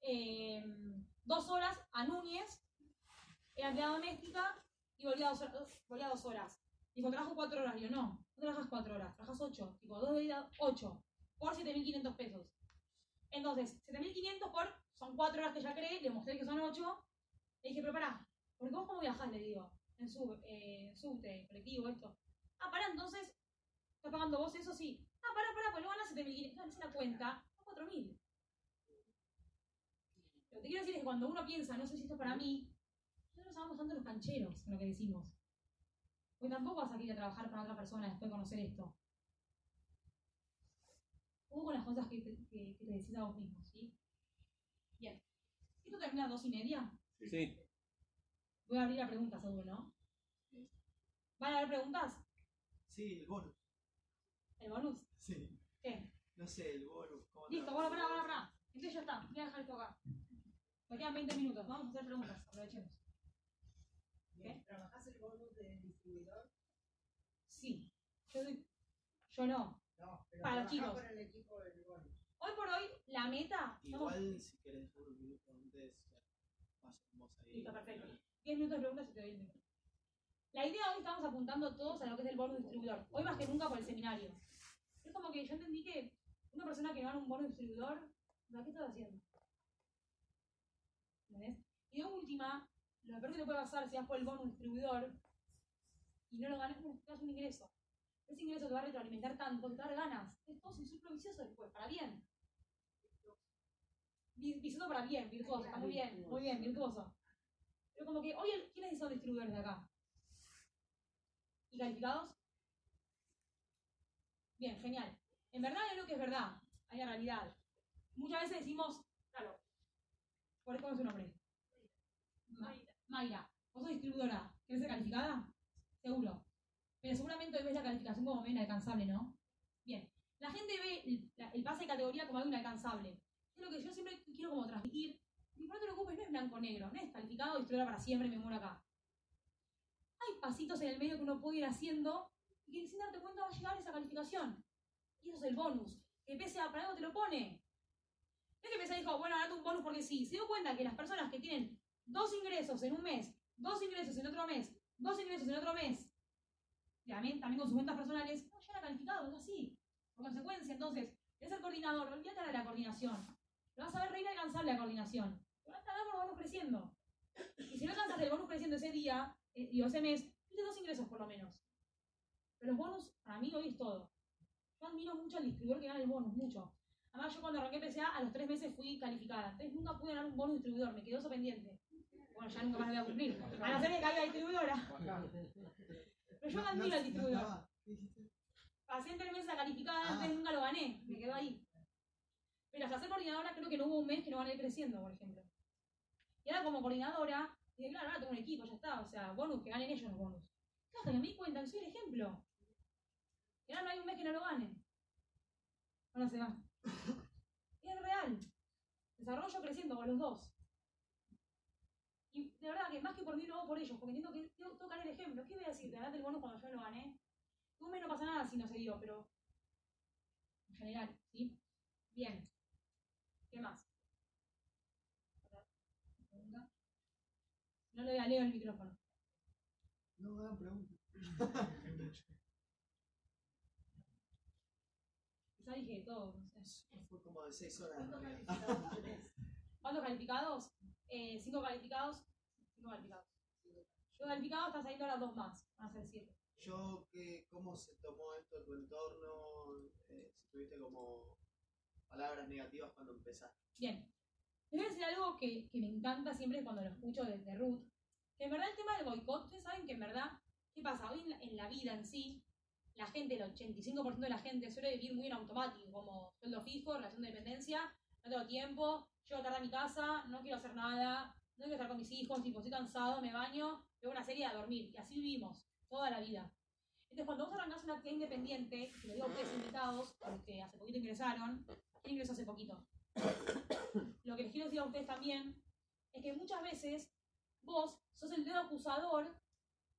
eh, dos horas a Núñez, era empleada doméstica y volvía dos, horas, volvía dos horas. Dijo, trabajo cuatro horas. Digo, no, no trabajas cuatro horas, trabajas ocho. Tipo, dos de ida, ocho. Por 7.500 pesos. Entonces, 7.500 por, son cuatro horas que ya cree, le mostré que son ocho. Le dije, pero pará, porque vos cómo viajás, le digo, en sub, eh, subte, colectivo, esto. Ah, pará, entonces, ¿estás pagando vos eso? Sí. Ah, pará, pará, pues no ganas 7.500. No, haces la cuenta, son 4.000. Lo que te quiero decir es que cuando uno piensa, no sé si esto es para mí, no nos hagamos tanto los cancheros con lo que decimos. Porque tampoco vas a ir a trabajar para otra persona después de conocer esto. Ojo con las cosas que te, que, que te decís a vos mismo, ¿sí? Bien. ¿Esto termina a dos y media? Sí. Voy a abrir la pregunta, seguro, ¿no? ¿Van a haber preguntas? Sí, el bonus. ¿El bonus? Sí. ¿Qué? No sé, el bonus. ¿cómo Listo, bueno, pará, pará, pará. Entonces ya está, voy a dejar esto acá. Me quedan 20 minutos, vamos a hacer preguntas, aprovechemos. ¿Qué? ¿Trabajás el bonus del distribuidor? Sí. Yo, soy- yo no. No, pero Para los chicos. con el equipo del bonus. Hoy por hoy, la meta. Igual, si querés unos minutos antes, con vos ahí. Listo, perfecto. 10 minutos de preguntas y te doy el. La idea hoy estamos apuntando todos a lo que es el bono distribuidor. Hoy más que nunca por el seminario. Es como que yo entendí que una persona que gana un bono distribuidor, ¿para qué estás haciendo? ¿Entendés? Y de última, lo peor que te puede pasar si vas por el bono distribuidor y no lo ganas, es que un ingreso. Ese ingreso te va a retroalimentar tanto que te va a dar ganas. Es todo un círculo vicioso después, para bien. Vi- Vicioso para bien, virtuoso, está muy bien, muy bien, virtuoso. Pero como que, oye, ¿quiénes son distribuidores de acá? ¿Y calificados? Bien, genial. En verdad es lo que es verdad, hay la realidad. Muchas veces decimos, claro, ¿cuál es, su nombre? Ma- Mayra, ¿vos sos distribuidora? ¿Querés ser calificada? Seguro. Pero seguramente hoy ves la calificación como inalcanzable, ¿no? Bien. La gente ve el, el pase de categoría como algo inalcanzable. Lo que yo siempre quiero como transmitir. Y no te preocupes, no es blanco-negro, no es calificado, historia para siempre, me muero acá. Hay pasitos en el medio que uno puede ir haciendo y que sin darte cuenta va a llegar esa calificación. Y eso es el bonus. Que pese a para algo te lo pone. No es que pese dijo, bueno, date un bonus porque sí. Se dio cuenta que las personas que tienen dos ingresos en un mes, dos ingresos en otro mes, dos ingresos en otro mes, también, también con sus cuentas personales, no llegan a calificado, es así. Por consecuencia, entonces, es el coordinador, olvídate de la coordinación. Lo vas a ver re inalcanzable la coordinación. Te vas a tardar por bonus creciendo. Y si no alcanzas el bonus creciendo ese día, eh, digo, ese mes, tienes dos ingresos por lo menos. Pero los bonus, para mí, hoy es todo. Yo admiro mucho al distribuidor que gana el bonus, mucho. Además, yo cuando arranqué PCA, a los tres meses fui calificada. Entonces nunca pude ganar un bonus distribuidor, me quedó eso pendiente. Bueno, ya nunca más lo voy a cumplir. A no ser que caiga distribuidora. Pero yo admiro al distribuidor. Pasé tres meses a calificada, entonces nunca lo gané, me quedó ahí. Pero hasta ser coordinadora creo que no hubo un mes que no van a ir creciendo, por ejemplo. Y ahora como coordinadora, dije, claro, ahora tengo un equipo, ya está, o sea, bonus, que ganen ellos los bonus. Hasta que me di cuenta que soy el ejemplo. Y ahora no hay un mes que no lo ganen. Ahora se va. Y es real. Desarrollo creciendo con los dos. Y de verdad que más que por mí lo hago por ellos, porque entiendo que tengo que el ejemplo. ¿Qué voy a decir? Ganate el bonus cuando yo lo gané. Un mes no pasa nada si no se dio, pero en general, ¿sí? Bien. ¿Qué más? No le leo el micrófono. No hagan preguntas. Quizá dije de todo, no sé. Fue como de 6 horas. ¿Cuántos calificados tenés? ¿Cuántos calificados? Eh, cinco calificados. Cinco calificados. Yo calificados están saliendo ahora dos más. Van a ser siete. Yo, ¿cómo se tomó esto en tu entorno? Eh, si tuviste como palabras negativas cuando empezaste. Bien. Les voy a decir algo que, que me encanta siempre cuando lo escucho de, de Ruth. Que en verdad el tema del boicot, ustedes saben que en verdad, ¿qué pasa? Hoy en la, en la vida en sí, la gente, el 85% de la gente suele vivir muy en automático, como sueldo fijo, relación de dependencia, no tengo tiempo, llego tarde a mi casa, no quiero hacer nada, no quiero estar con mis hijos, tipo, estoy cansado, me baño, veo una serie a dormir. Y así vivimos toda la vida. Entonces, cuando vos arrancás una actividad independiente, que lo digo a ustedes invitados, porque hace poquito ingresaron, ¿quién ingresó hace poquito? Lo que les quiero decir a ustedes también es que muchas veces vos sos el dedo acusador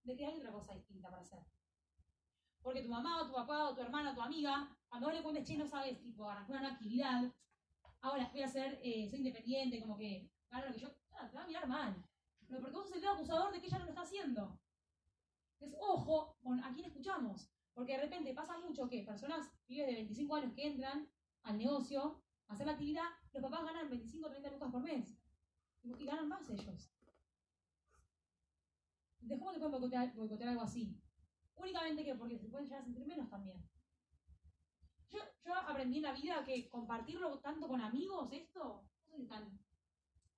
de que hay otra cosa distinta para hacer. Porque tu mamá o tu papá o tu hermana o tu amiga, cuando vos le cuentes, che, no sabes, tipo, arrancar una actividad, ahora voy a ser, eh, soy independiente, como que, gano lo que yo, ah, te va a mirar mal. Pero porque vos sos el dedo acusador de que ella no lo está haciendo. Entonces, ojo con a quién escuchamos. Porque de repente pasa mucho que personas, pibes de 25 años que entran al negocio, a hacer la actividad, los papás ganan 25 o 30 lucas por mes. Y ganan más ellos. Entonces, ¿cómo te pueden boicotear, boicotear algo así? Únicamente que porque se pueden llegar a sentir menos también. Yo, yo aprendí en la vida que compartirlo tanto con amigos, esto, no si tan.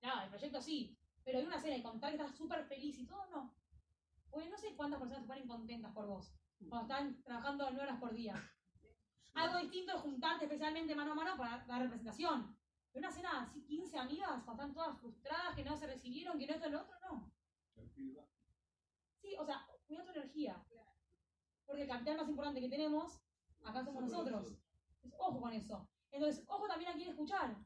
Nada, el proyecto sí, pero de una cena y contar que estás súper feliz y todo, no. Porque no sé cuántas personas se ponen contentas por vos cuando están trabajando nueve horas por día. Algo distinto es juntarte especialmente mano a mano para dar representación. Pero una cena así, 15 amigas, cuando están todas frustradas, que no se recibieron, que no esto, lo otro, no. Sí, o sea, cuida tu energía. Porque el capital más importante que tenemos, acá somos nosotros. Entonces, ojo con eso. Entonces, ojo también a quién escuchar.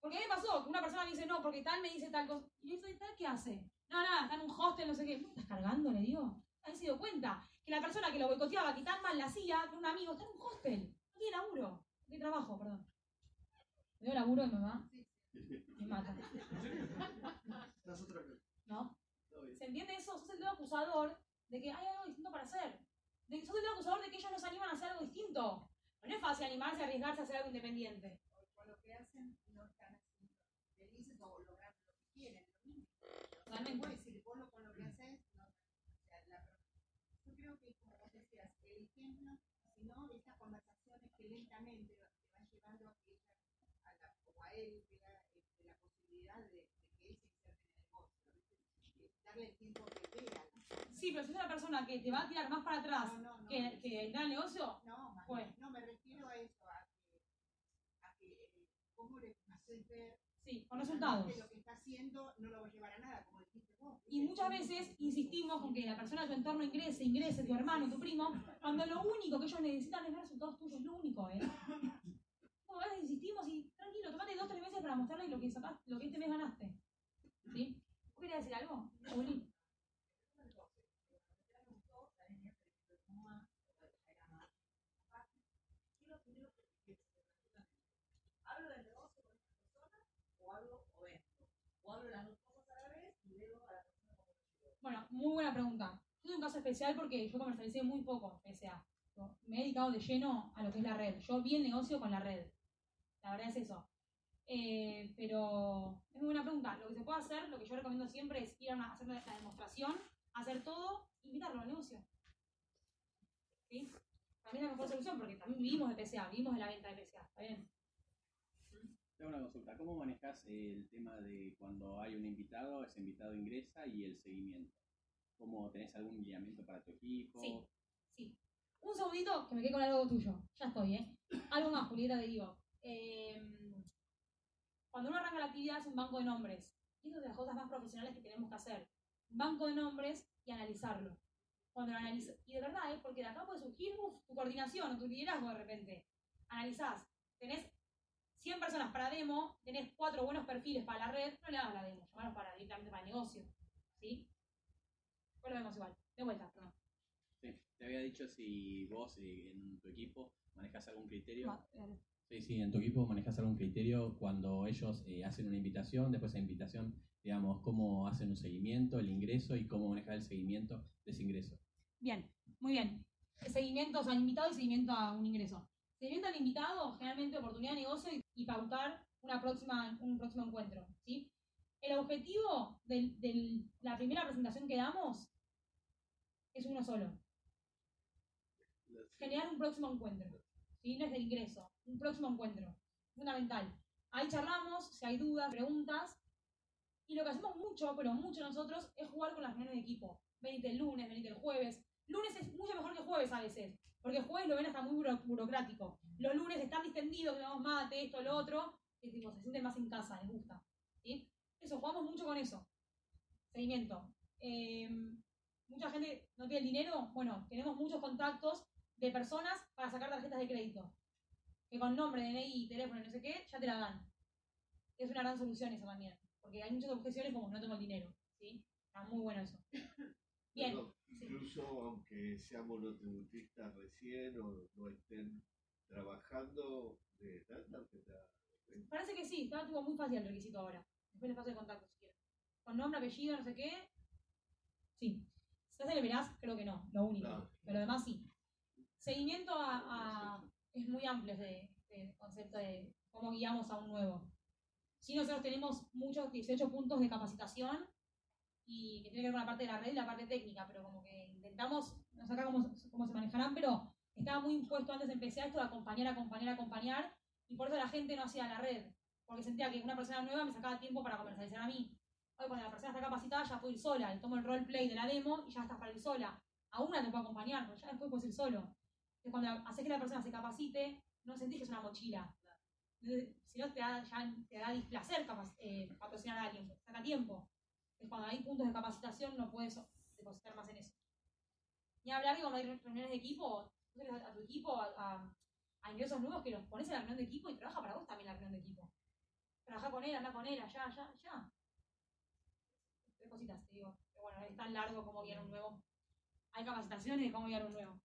Porque a mí me pasó que una persona me dice, no, porque tal me dice tal cosa. Y yo dice, ¿tal qué hace? No, nada, está en un hostel, no sé qué. ¿Me estás cargando? Le digo. ¿Has se dio cuenta? Que la persona que lo boicoteaba, que tan mal la hacía, que un amigo, está en un hostel. No tiene laburo. No tiene trabajo, perdón. ¿Me dio laburo mi mamá? Me mata. Nosotros ¿No? todo bien. ¿Se entiende eso? Sos el dedo acusador de que hay algo distinto para hacer. De que sos el dedo acusador de que ellos no se animan a hacer algo distinto. No es fácil animarse, arriesgarse a hacer algo independiente. con lo que hacen no están haciendo felices o logrando lo que quieren. Lo mismo. Totalmente. Puede decir, vos lo con lo que haces, no. O sea, la, yo creo que, como vos decías, el ejemplo, si no, estas conversaciones que lentamente te van llevando a que ella, a la, o a él, vea este, la posibilidad de, de que él se inserte en el negocio. ¿viste? Darle el tiempo que vea. ¿no? Sí, pero si es una persona que te va a tirar más para atrás No, no, que, que al negocio, No, bien. no, me refiero a eso, a que, a que eh, cómo le haces ver sí, con resultados. que lo que está haciendo no lo va a llevar a nada, como dijiste vos. Y muchas veces insistimos con que la persona de tu entorno ingrese, ingrese, tu hermano, tu primo, cuando lo único que ellos necesitan es ver resultados tuyos, lo único, ¿eh? Como a veces insistimos y tranquilo, tomate dos, tres meses para mostrarle lo que sacaste, lo que este mes ganaste. ¿Sí? ¿Vos querías decir algo? Juli? ¿Hablo del negocio con esta persona o hablo o vendo? ¿O hablo las dos cosas a la vez y veo a la persona como lo llevo? Bueno, muy buena pregunta. Yo un caso especial porque yo comercialicé muy poco PSA. Me he dedicado de lleno a lo que es la red. Yo vi el negocio con la red. La verdad es eso. Eh, pero es muy buena pregunta. Lo que se puede hacer, lo que yo recomiendo siempre es ir a hacer la demostración, hacer todo, invitarlo al negocio. ¿Sí? También es la mejor solución porque también vivimos de PSA, vivimos de la venta de PSA. ¿Está bien? Una consulta. ¿Cómo manejas el tema de cuando hay un invitado, ese invitado ingresa y el seguimiento? ¿Cómo tenés algún guiamiento para tu equipo? Sí. Sí. Un segundito que me quedé con algo tuyo. Ya estoy, ¿eh? Algo más, Julieta, te digo. Eh, cuando uno arranca la actividad es un banco de nombres. Y es de las cosas más profesionales que tenemos que hacer. Banco de nombres y analizarlo. Cuando lo analizo, y de verdad, ¿eh? porque de acá puede surgir tu coordinación o tu liderazgo de repente. Analizás, tenés 100 personas para demo, tenés cuatro buenos perfiles para la red, no le hagas la demo, llamarlos para directamente para el negocio. ¿Sí? Pues lo vemos igual. De vuelta, perdón. Sí. Te había dicho si vos eh, en tu equipo manejas algún criterio. Va, dale. Sí, sí, en tu equipo manejas algún criterio cuando ellos eh, hacen una invitación, después de esa invitación, digamos, cómo hacen un seguimiento, el ingreso y cómo manejar el seguimiento de ese ingreso. Bien, muy bien. Seguimientos al invitado y seguimiento a un ingreso. Seguimiento al invitado, generalmente oportunidad de negocio y, y pautar una próxima, un próximo encuentro. ¿sí? El objetivo de la primera presentación que damos es uno solo. Generar un próximo encuentro. ¿sí? No es del ingreso, un próximo encuentro. Fundamental. Ahí charlamos, si hay dudas, preguntas. Y lo que hacemos mucho, pero mucho nosotros, es jugar con las reuniones de equipo. Venite el lunes, venite el jueves. Lunes es mucho mejor que jueves a veces, porque el jueves lo ven hasta muy buro- burocrático. Los lunes están distendidos, que vamos mate, esto, lo otro, que tipo, se sienten más en casa, les gusta. ¿sí? Eso, jugamos mucho con eso. Seguimiento. Eh, mucha gente no tiene el dinero, bueno, tenemos muchos contactos de personas para sacar tarjetas de crédito. Que con nombre, DNI, teléfono, y no sé qué, ya te la dan. Es una gran solución eso también. Porque hay muchas objeciones como no tengo el dinero. ¿sí? Está muy bueno eso. Bien. Incluso aunque sean monotributistas recién o no estén trabajando, de dar tarjeta. Parece que sí, está tipo, muy fácil el requisito ahora. Después les paso el contacto si quieren. Con nombre, apellido, no sé qué. Sí. Si hace el verás, creo que no, lo único. No. Pero además sí. Seguimiento a, a- es muy amplio ese, ese concepto de cómo guiamos a un nuevo. Sí, nosotros tenemos muchos 18 puntos de capacitación y que tiene que ver con la parte de la red y la parte técnica, pero como que intentamos, no sé acá cómo, cómo se manejarán, pero estaba muy impuesto antes empecé a esto de acompañar, acompañar, acompañar, y por eso la gente no hacía la red, porque sentía que una persona nueva me sacaba tiempo para comercializar a mí. Hoy cuando la persona está capacitada ya puedo ir sola, le tomo el roleplay de la demo y ya estás para ir sola. A una te puedo acompañar, pero ya después puedes ir solo. Entonces cuando haces que la persona se capacite, no sentís que es una mochila. Si no te da, ya te da displacer eh, patrocinar a alguien, saca tiempo. Cuando hay puntos de capacitación no puedes depositar más en eso. Ni hablar cuando hay reuniones de equipo, a, tu equipo, a, ingresos nuevos que los pones en la reunión de equipo y trabaja para vos también la reunión de equipo. Trabaja con él, anda con él, allá, allá, allá. Tres cositas, te digo. Pero bueno, es tan largo como guiar un nuevo. Hay capacitaciones de cómo guiar un nuevo.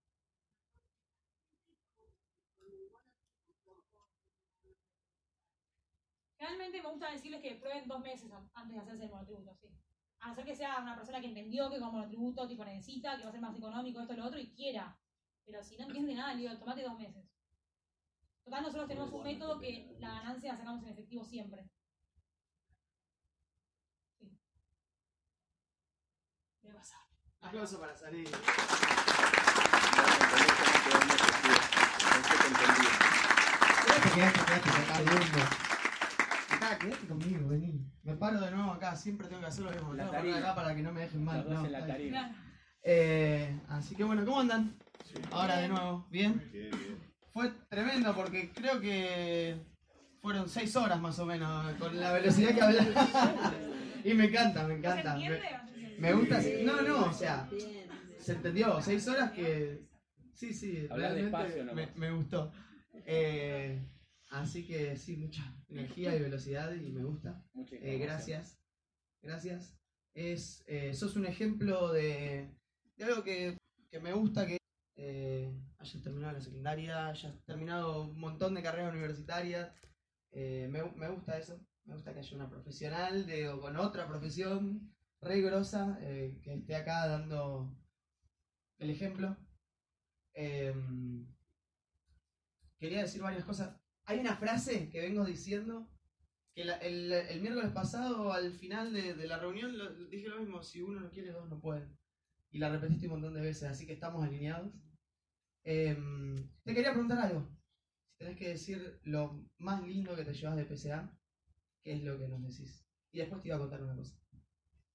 Realmente me gusta decirles que prueben dos meses an- antes de hacerse el monotributo, sí. A no ser que sea una persona que entendió que con monotributo tipo necesita, que va a ser más económico, esto, lo otro, y quiera. Pero si no entiende nada, le digo, tomate dos meses. Total, nosotros tenemos un método que la ganancia la sacamos en efectivo siempre. Sí. Me pasa. Aplauso para salir. Quédate, quédate, conmigo, vení. Me paro de nuevo acá, siempre tengo que hacer lo mismo. La tengo que parar tarima. acá para que no me dejen mal. Los dos No, en la está bien. tarima. Claro. Eh, así que bueno, ¿cómo andan? Ahora de nuevo, ¿bien? Fue tremendo porque creo que fueron seis horas más o menos con la velocidad que hablaba. y me encanta, me ¿No se encanta. entiende Me- se entiende? Me gusta. No, no, o sea, se entendió. Seis horas que. Sí, sí, Hablar realmente despacio me, me gustó. Eh, así que sí, mucha energía y velocidad y me gusta. Eh, gracias. Gracias. Es, eh, sos un ejemplo de, de algo que, que me gusta que eh, hayas terminado la secundaria, hayas terminado un montón de carreras universitarias. Eh, me, me gusta eso. Me gusta que haya una profesional de, o con otra profesión re grosa eh, que esté acá dando el ejemplo. Em, quería decir varias cosas. Hay una frase que vengo diciendo que la- el, el miércoles pasado, al final de, de la reunión, lo- dije lo mismo, si uno no quiere, dos no pueden. Y la repetiste un montón de veces, así que estamos alineados. Em, te quería preguntar algo. Si tenés que decir lo más lindo que te llevas de PCA, ¿qué es lo que nos decís? Y después te iba a contar una cosa.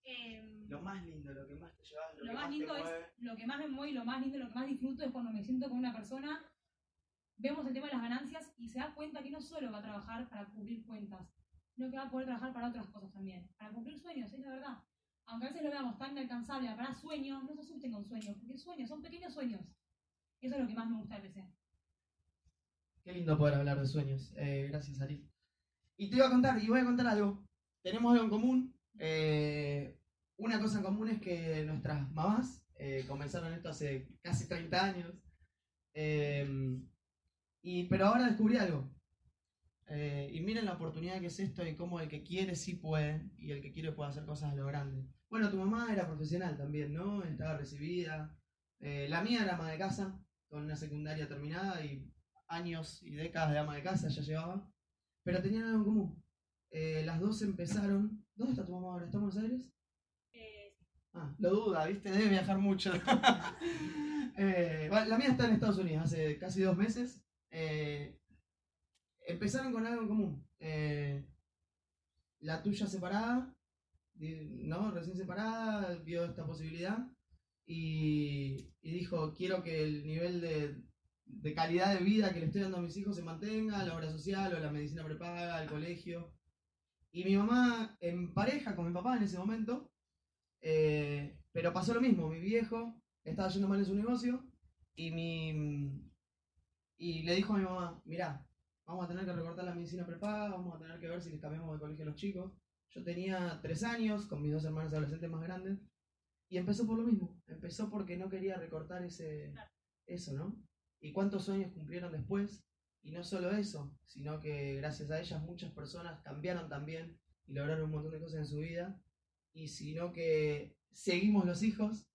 Em, Lo más lindo, lo que más te llevas, lo, lo que más te lindo es, mueve. lo que más me mueve y lo más lindo, lo que más disfruto es cuando me siento con una persona, vemos el tema de las ganancias y se da cuenta que no solo va a trabajar para cubrir cuentas, sino que va a poder trabajar para otras cosas también, para cumplir sueños, es la verdad. Aunque a veces lo veamos tan inalcanzable, para sueños, no se asusten con sueños, porque sueños son pequeños sueños. Eso es lo que más me gusta de PC. Qué lindo poder hablar de sueños. Eh, gracias, Ari. Y te iba a contar, y voy a contar algo. Tenemos algo en común. Eh, una cosa en común es que nuestras mamás eh, comenzaron esto hace casi 30 años. Y, pero ahora descubrí algo. Eh, y miren la oportunidad que es esto y cómo el que quiere sí puede y el que quiere puede hacer cosas a lo grande. Bueno, tu mamá era profesional también, ¿no? Estaba recibida. Eh, la mía era ama de casa, con una secundaria terminada y años y décadas de ama de casa ya llevaba. Pero tenían algo en común. Eh, las dos empezaron. ¿Dónde está tu mamá ahora? ¿Está en Buenos Aires? Ah, lo duda, ¿viste? Debe viajar mucho. Bueno, la mía está en Estados Unidos hace casi dos meses. Eh, empezaron con algo en común. Eh, la tuya separada, ¿no? Recién separada, vio esta posibilidad y, dijo, quiero que el nivel de, de calidad de vida que le estoy dando a mis hijos se mantenga, la obra social o la medicina prepaga, el colegio. Y mi mamá en pareja con mi papá en ese momento, eh, pero pasó lo mismo, mi viejo estaba yendo mal en su negocio y mi y le dijo a mi mamá, mirá, vamos a tener que recortar la medicina prepaga, vamos a tener que ver si les cambiamos de colegio a los chicos. Yo tenía tres años con mis dos hermanos adolescentes más grandes y empezó por lo mismo, empezó porque no quería recortar ese eso, ¿no? Y cuántos sueños cumplieron después y no solo eso, sino que gracias a ellas muchas personas cambiaron también y lograron un montón de cosas en su vida y sino que seguimos los hijos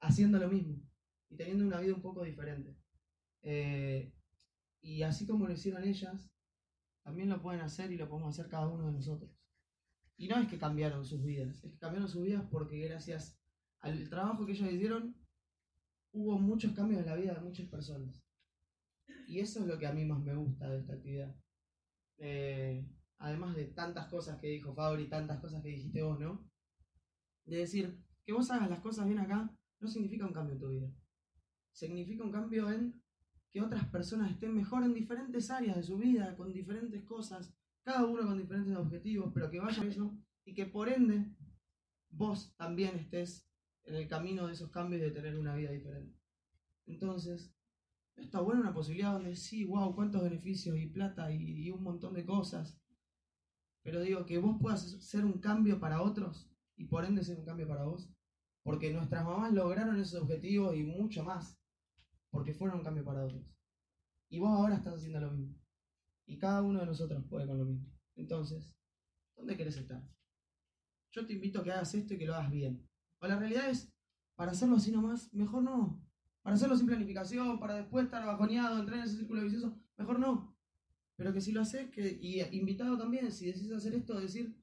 haciendo lo mismo y teniendo una vida un poco diferente. Eh, y así como lo hicieron ellas, también lo pueden hacer y lo podemos hacer cada uno de nosotros. Y no es que cambiaron sus vidas, es que cambiaron sus vidas porque gracias al trabajo que ellos hicieron, hubo muchos cambios en la vida de muchas personas. Y eso es lo que a mí más me gusta de esta actividad. Eh, además de tantas cosas que dijo Fabri, tantas cosas que dijiste vos, ¿no? De decir, que vos hagas las cosas bien acá, no significa un cambio en tu vida. Significa un cambio en que otras personas estén mejor en diferentes áreas de su vida, con diferentes cosas, cada uno con diferentes objetivos, pero que vaya a y que por ende vos también estés en el camino de esos cambios y de tener una vida diferente. Entonces, está buena una posibilidad donde sí, wow, cuántos beneficios y plata y un montón de cosas. Pero digo, que vos puedas ser un cambio para otros y por ende ser un cambio para vos. Porque nuestras mamás lograron esos objetivos y mucho más. Porque fueron un cambio para otros. Y vos ahora estás haciendo lo mismo. Y cada uno de nosotros puede con lo mismo. Entonces, ¿dónde querés estar? Yo te invito a que hagas esto y que lo hagas bien. O la realidad es, para hacerlo así nomás, mejor no. Para hacerlo sin planificación, para después estar bajoneado, entrar en ese círculo vicioso, mejor no. Pero que si lo haces, que, y invitado también, si decís hacer esto, decir,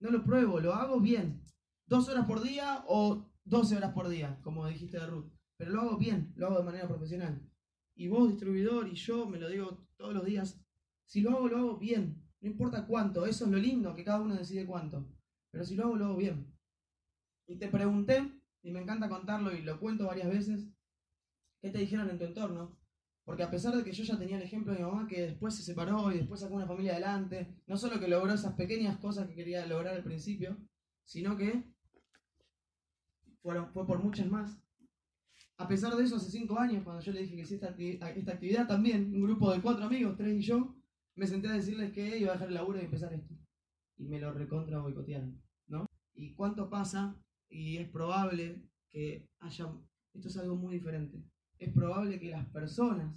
no lo pruebo, lo hago bien. Dos horas por día o 12 horas por día, como dijiste de Ruth. Pero lo hago bien, lo hago de manera profesional. Y vos, distribuidor, y yo, me lo digo todos los días, si lo hago, lo hago bien. No importa cuánto, eso es lo lindo, que cada uno decide cuánto. Pero si lo hago, lo hago bien. Y te pregunté, y me encanta contarlo y lo cuento varias veces, ¿qué te dijeron en tu entorno? Porque a pesar de que yo ya tenía el ejemplo de mi mamá que después se separó y después sacó una familia adelante, no solo que logró esas pequeñas cosas que quería lograr al principio, sino que fueron, fue por muchas más. A pesar de eso, hace cinco años, cuando yo le dije que sí esta, esta actividad también, un grupo de cuatro amigos, tres y yo, me senté a decirles que iba a dejar el laburo y empezar esto. Y me lo recontra boicotearon, ¿no? ¿Y cuánto pasa? Y es probable que haya... Esto es algo muy diferente. Es probable que las personas,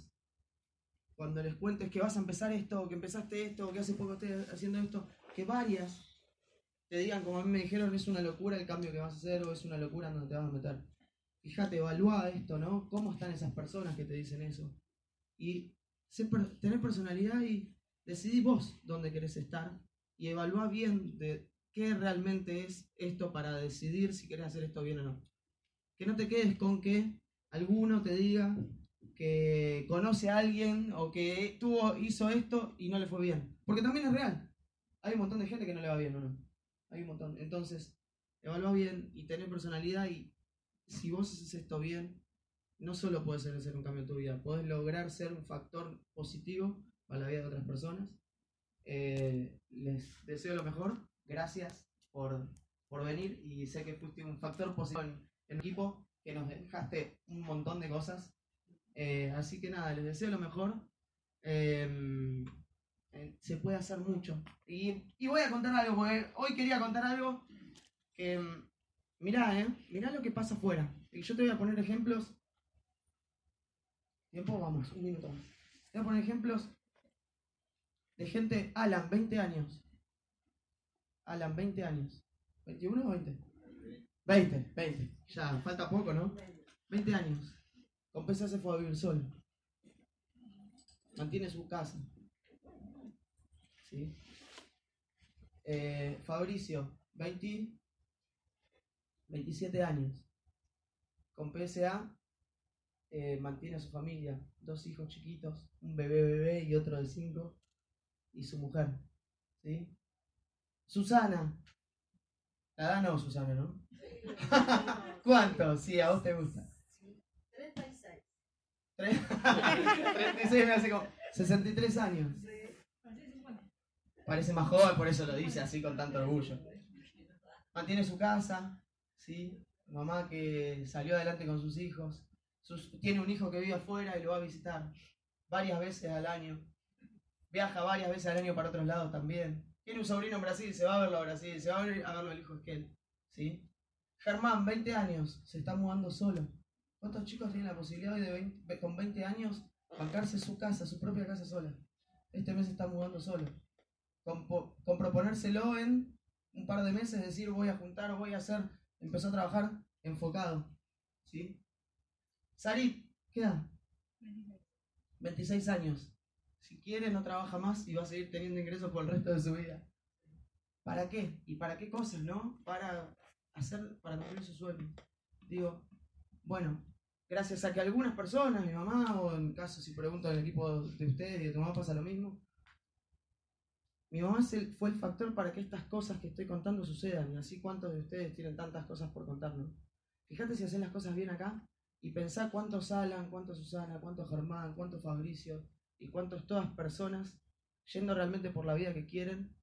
cuando les cuentes que vas a empezar esto, que empezaste esto, que hace poco estés haciendo esto, que varias te digan, como a mí me dijeron, es una locura el cambio que vas a hacer, o es una locura donde te vas a meter. Fíjate, evalúa esto, ¿no? ¿Cómo están esas personas que te dicen eso? Y tener personalidad y decidí vos dónde querés estar y evalúa bien de qué realmente es esto para decidir si querés hacer esto bien o no. Que no te quedes con que alguno te diga que conoce a alguien o que tuvo, hizo esto y no le fue bien. Porque también es real. Hay un montón de gente que no le va bien o no. Hay un montón. Entonces, evalúa bien y tener personalidad y si vos haces esto bien, no solo puedes hacer un cambio en tu vida, puedes lograr ser un factor positivo para la vida de otras personas. Eh, les deseo lo mejor. Gracias por, por venir y sé que fuiste un factor positivo en, el equipo, que nos dejaste un montón de cosas. Eh, así que nada, les deseo lo mejor. Eh, eh, se puede hacer mucho. Y, y voy a contar algo, porque hoy quería contar algo que, mm, mirá, eh, mirá lo que pasa afuera. Y yo te voy a poner ejemplos. Tiempo, vamos, un minuto más. Te voy a poner ejemplos de gente, Alan, 20 años. Alan, 20 años. ¿21 o 20? 20, 20. Ya, falta poco, ¿no? 20 años. Con PSA se fue a vivir solo. Mantiene su casa. ¿Sí? Eh, Fabricio, 20, 27 años. Con PSA eh, mantiene a su familia. Dos hijos chiquitos, un bebé bebé y otro de 5. Y su mujer. ¿Sí? Susana. La da no, Susana, ¿no? ¿Cuánto? Sí, a vos te gusta. 36. Tre- 36 me hace como 63 años. Parece más joven, por eso lo dice así con tanto orgullo. Mantiene su casa, ¿sí? Mamá que salió adelante con sus hijos. Tiene un hijo que vive afuera y lo va a visitar varias veces al año. Viaja varias veces al año para otros lados también. Tiene un sobrino en Brasil, se va a verlo a Brasil, se va a ver a verlo al hijo Esquel. ¿sí? Germán, 20 años, se está mudando solo. ¿Cuántos chicos tienen la posibilidad hoy de 20 con 20 años bancarse su casa, su propia casa sola? Este mes se está mudando solo. Con, con proponérselo en un par de meses, decir voy a juntar, voy a hacer, empezó a trabajar enfocado. ¿Sí? Sarit, ¿qué edad? 26 años. Si quiere, no trabaja más y va a seguir teniendo ingresos por el resto de su vida. ¿Para qué? ¿Y para qué cosas, no? Para hacer, para cumplir su sueño. Digo, bueno, gracias a que algunas personas, mi mamá, o en caso si pregunto del equipo de ustedes y de tu mamá pasa lo mismo, mi mamá fue el factor para que estas cosas que estoy contando sucedan. Y así cuántos de ustedes tienen tantas cosas por contarnos. Fíjate si hacen las cosas bien acá y pensá cuántos Alan, cuántos Susana, cuántos Germán, cuántos Fabricio y cuántos todas personas yendo realmente por la vida que quieren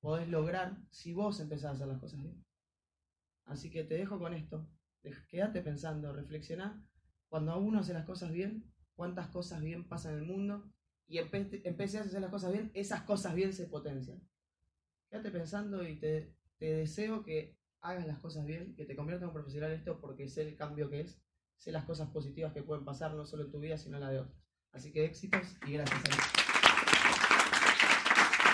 podés lograr si vos empezás a hacer las cosas bien. Así que te dejo con esto. Quédate pensando, reflexiona. Cuando uno hace las cosas bien, cuántas cosas bien pasan en el mundo y empe- empecé a hacer las cosas bien, esas cosas bien se potencian. Quédate pensando y te, te deseo que hagas las cosas bien, que te conviertas en un profesional en esto porque sé el cambio que es, sé las cosas positivas que pueden pasar no solo en tu vida, sino en la de otros. Así que éxitos y gracias a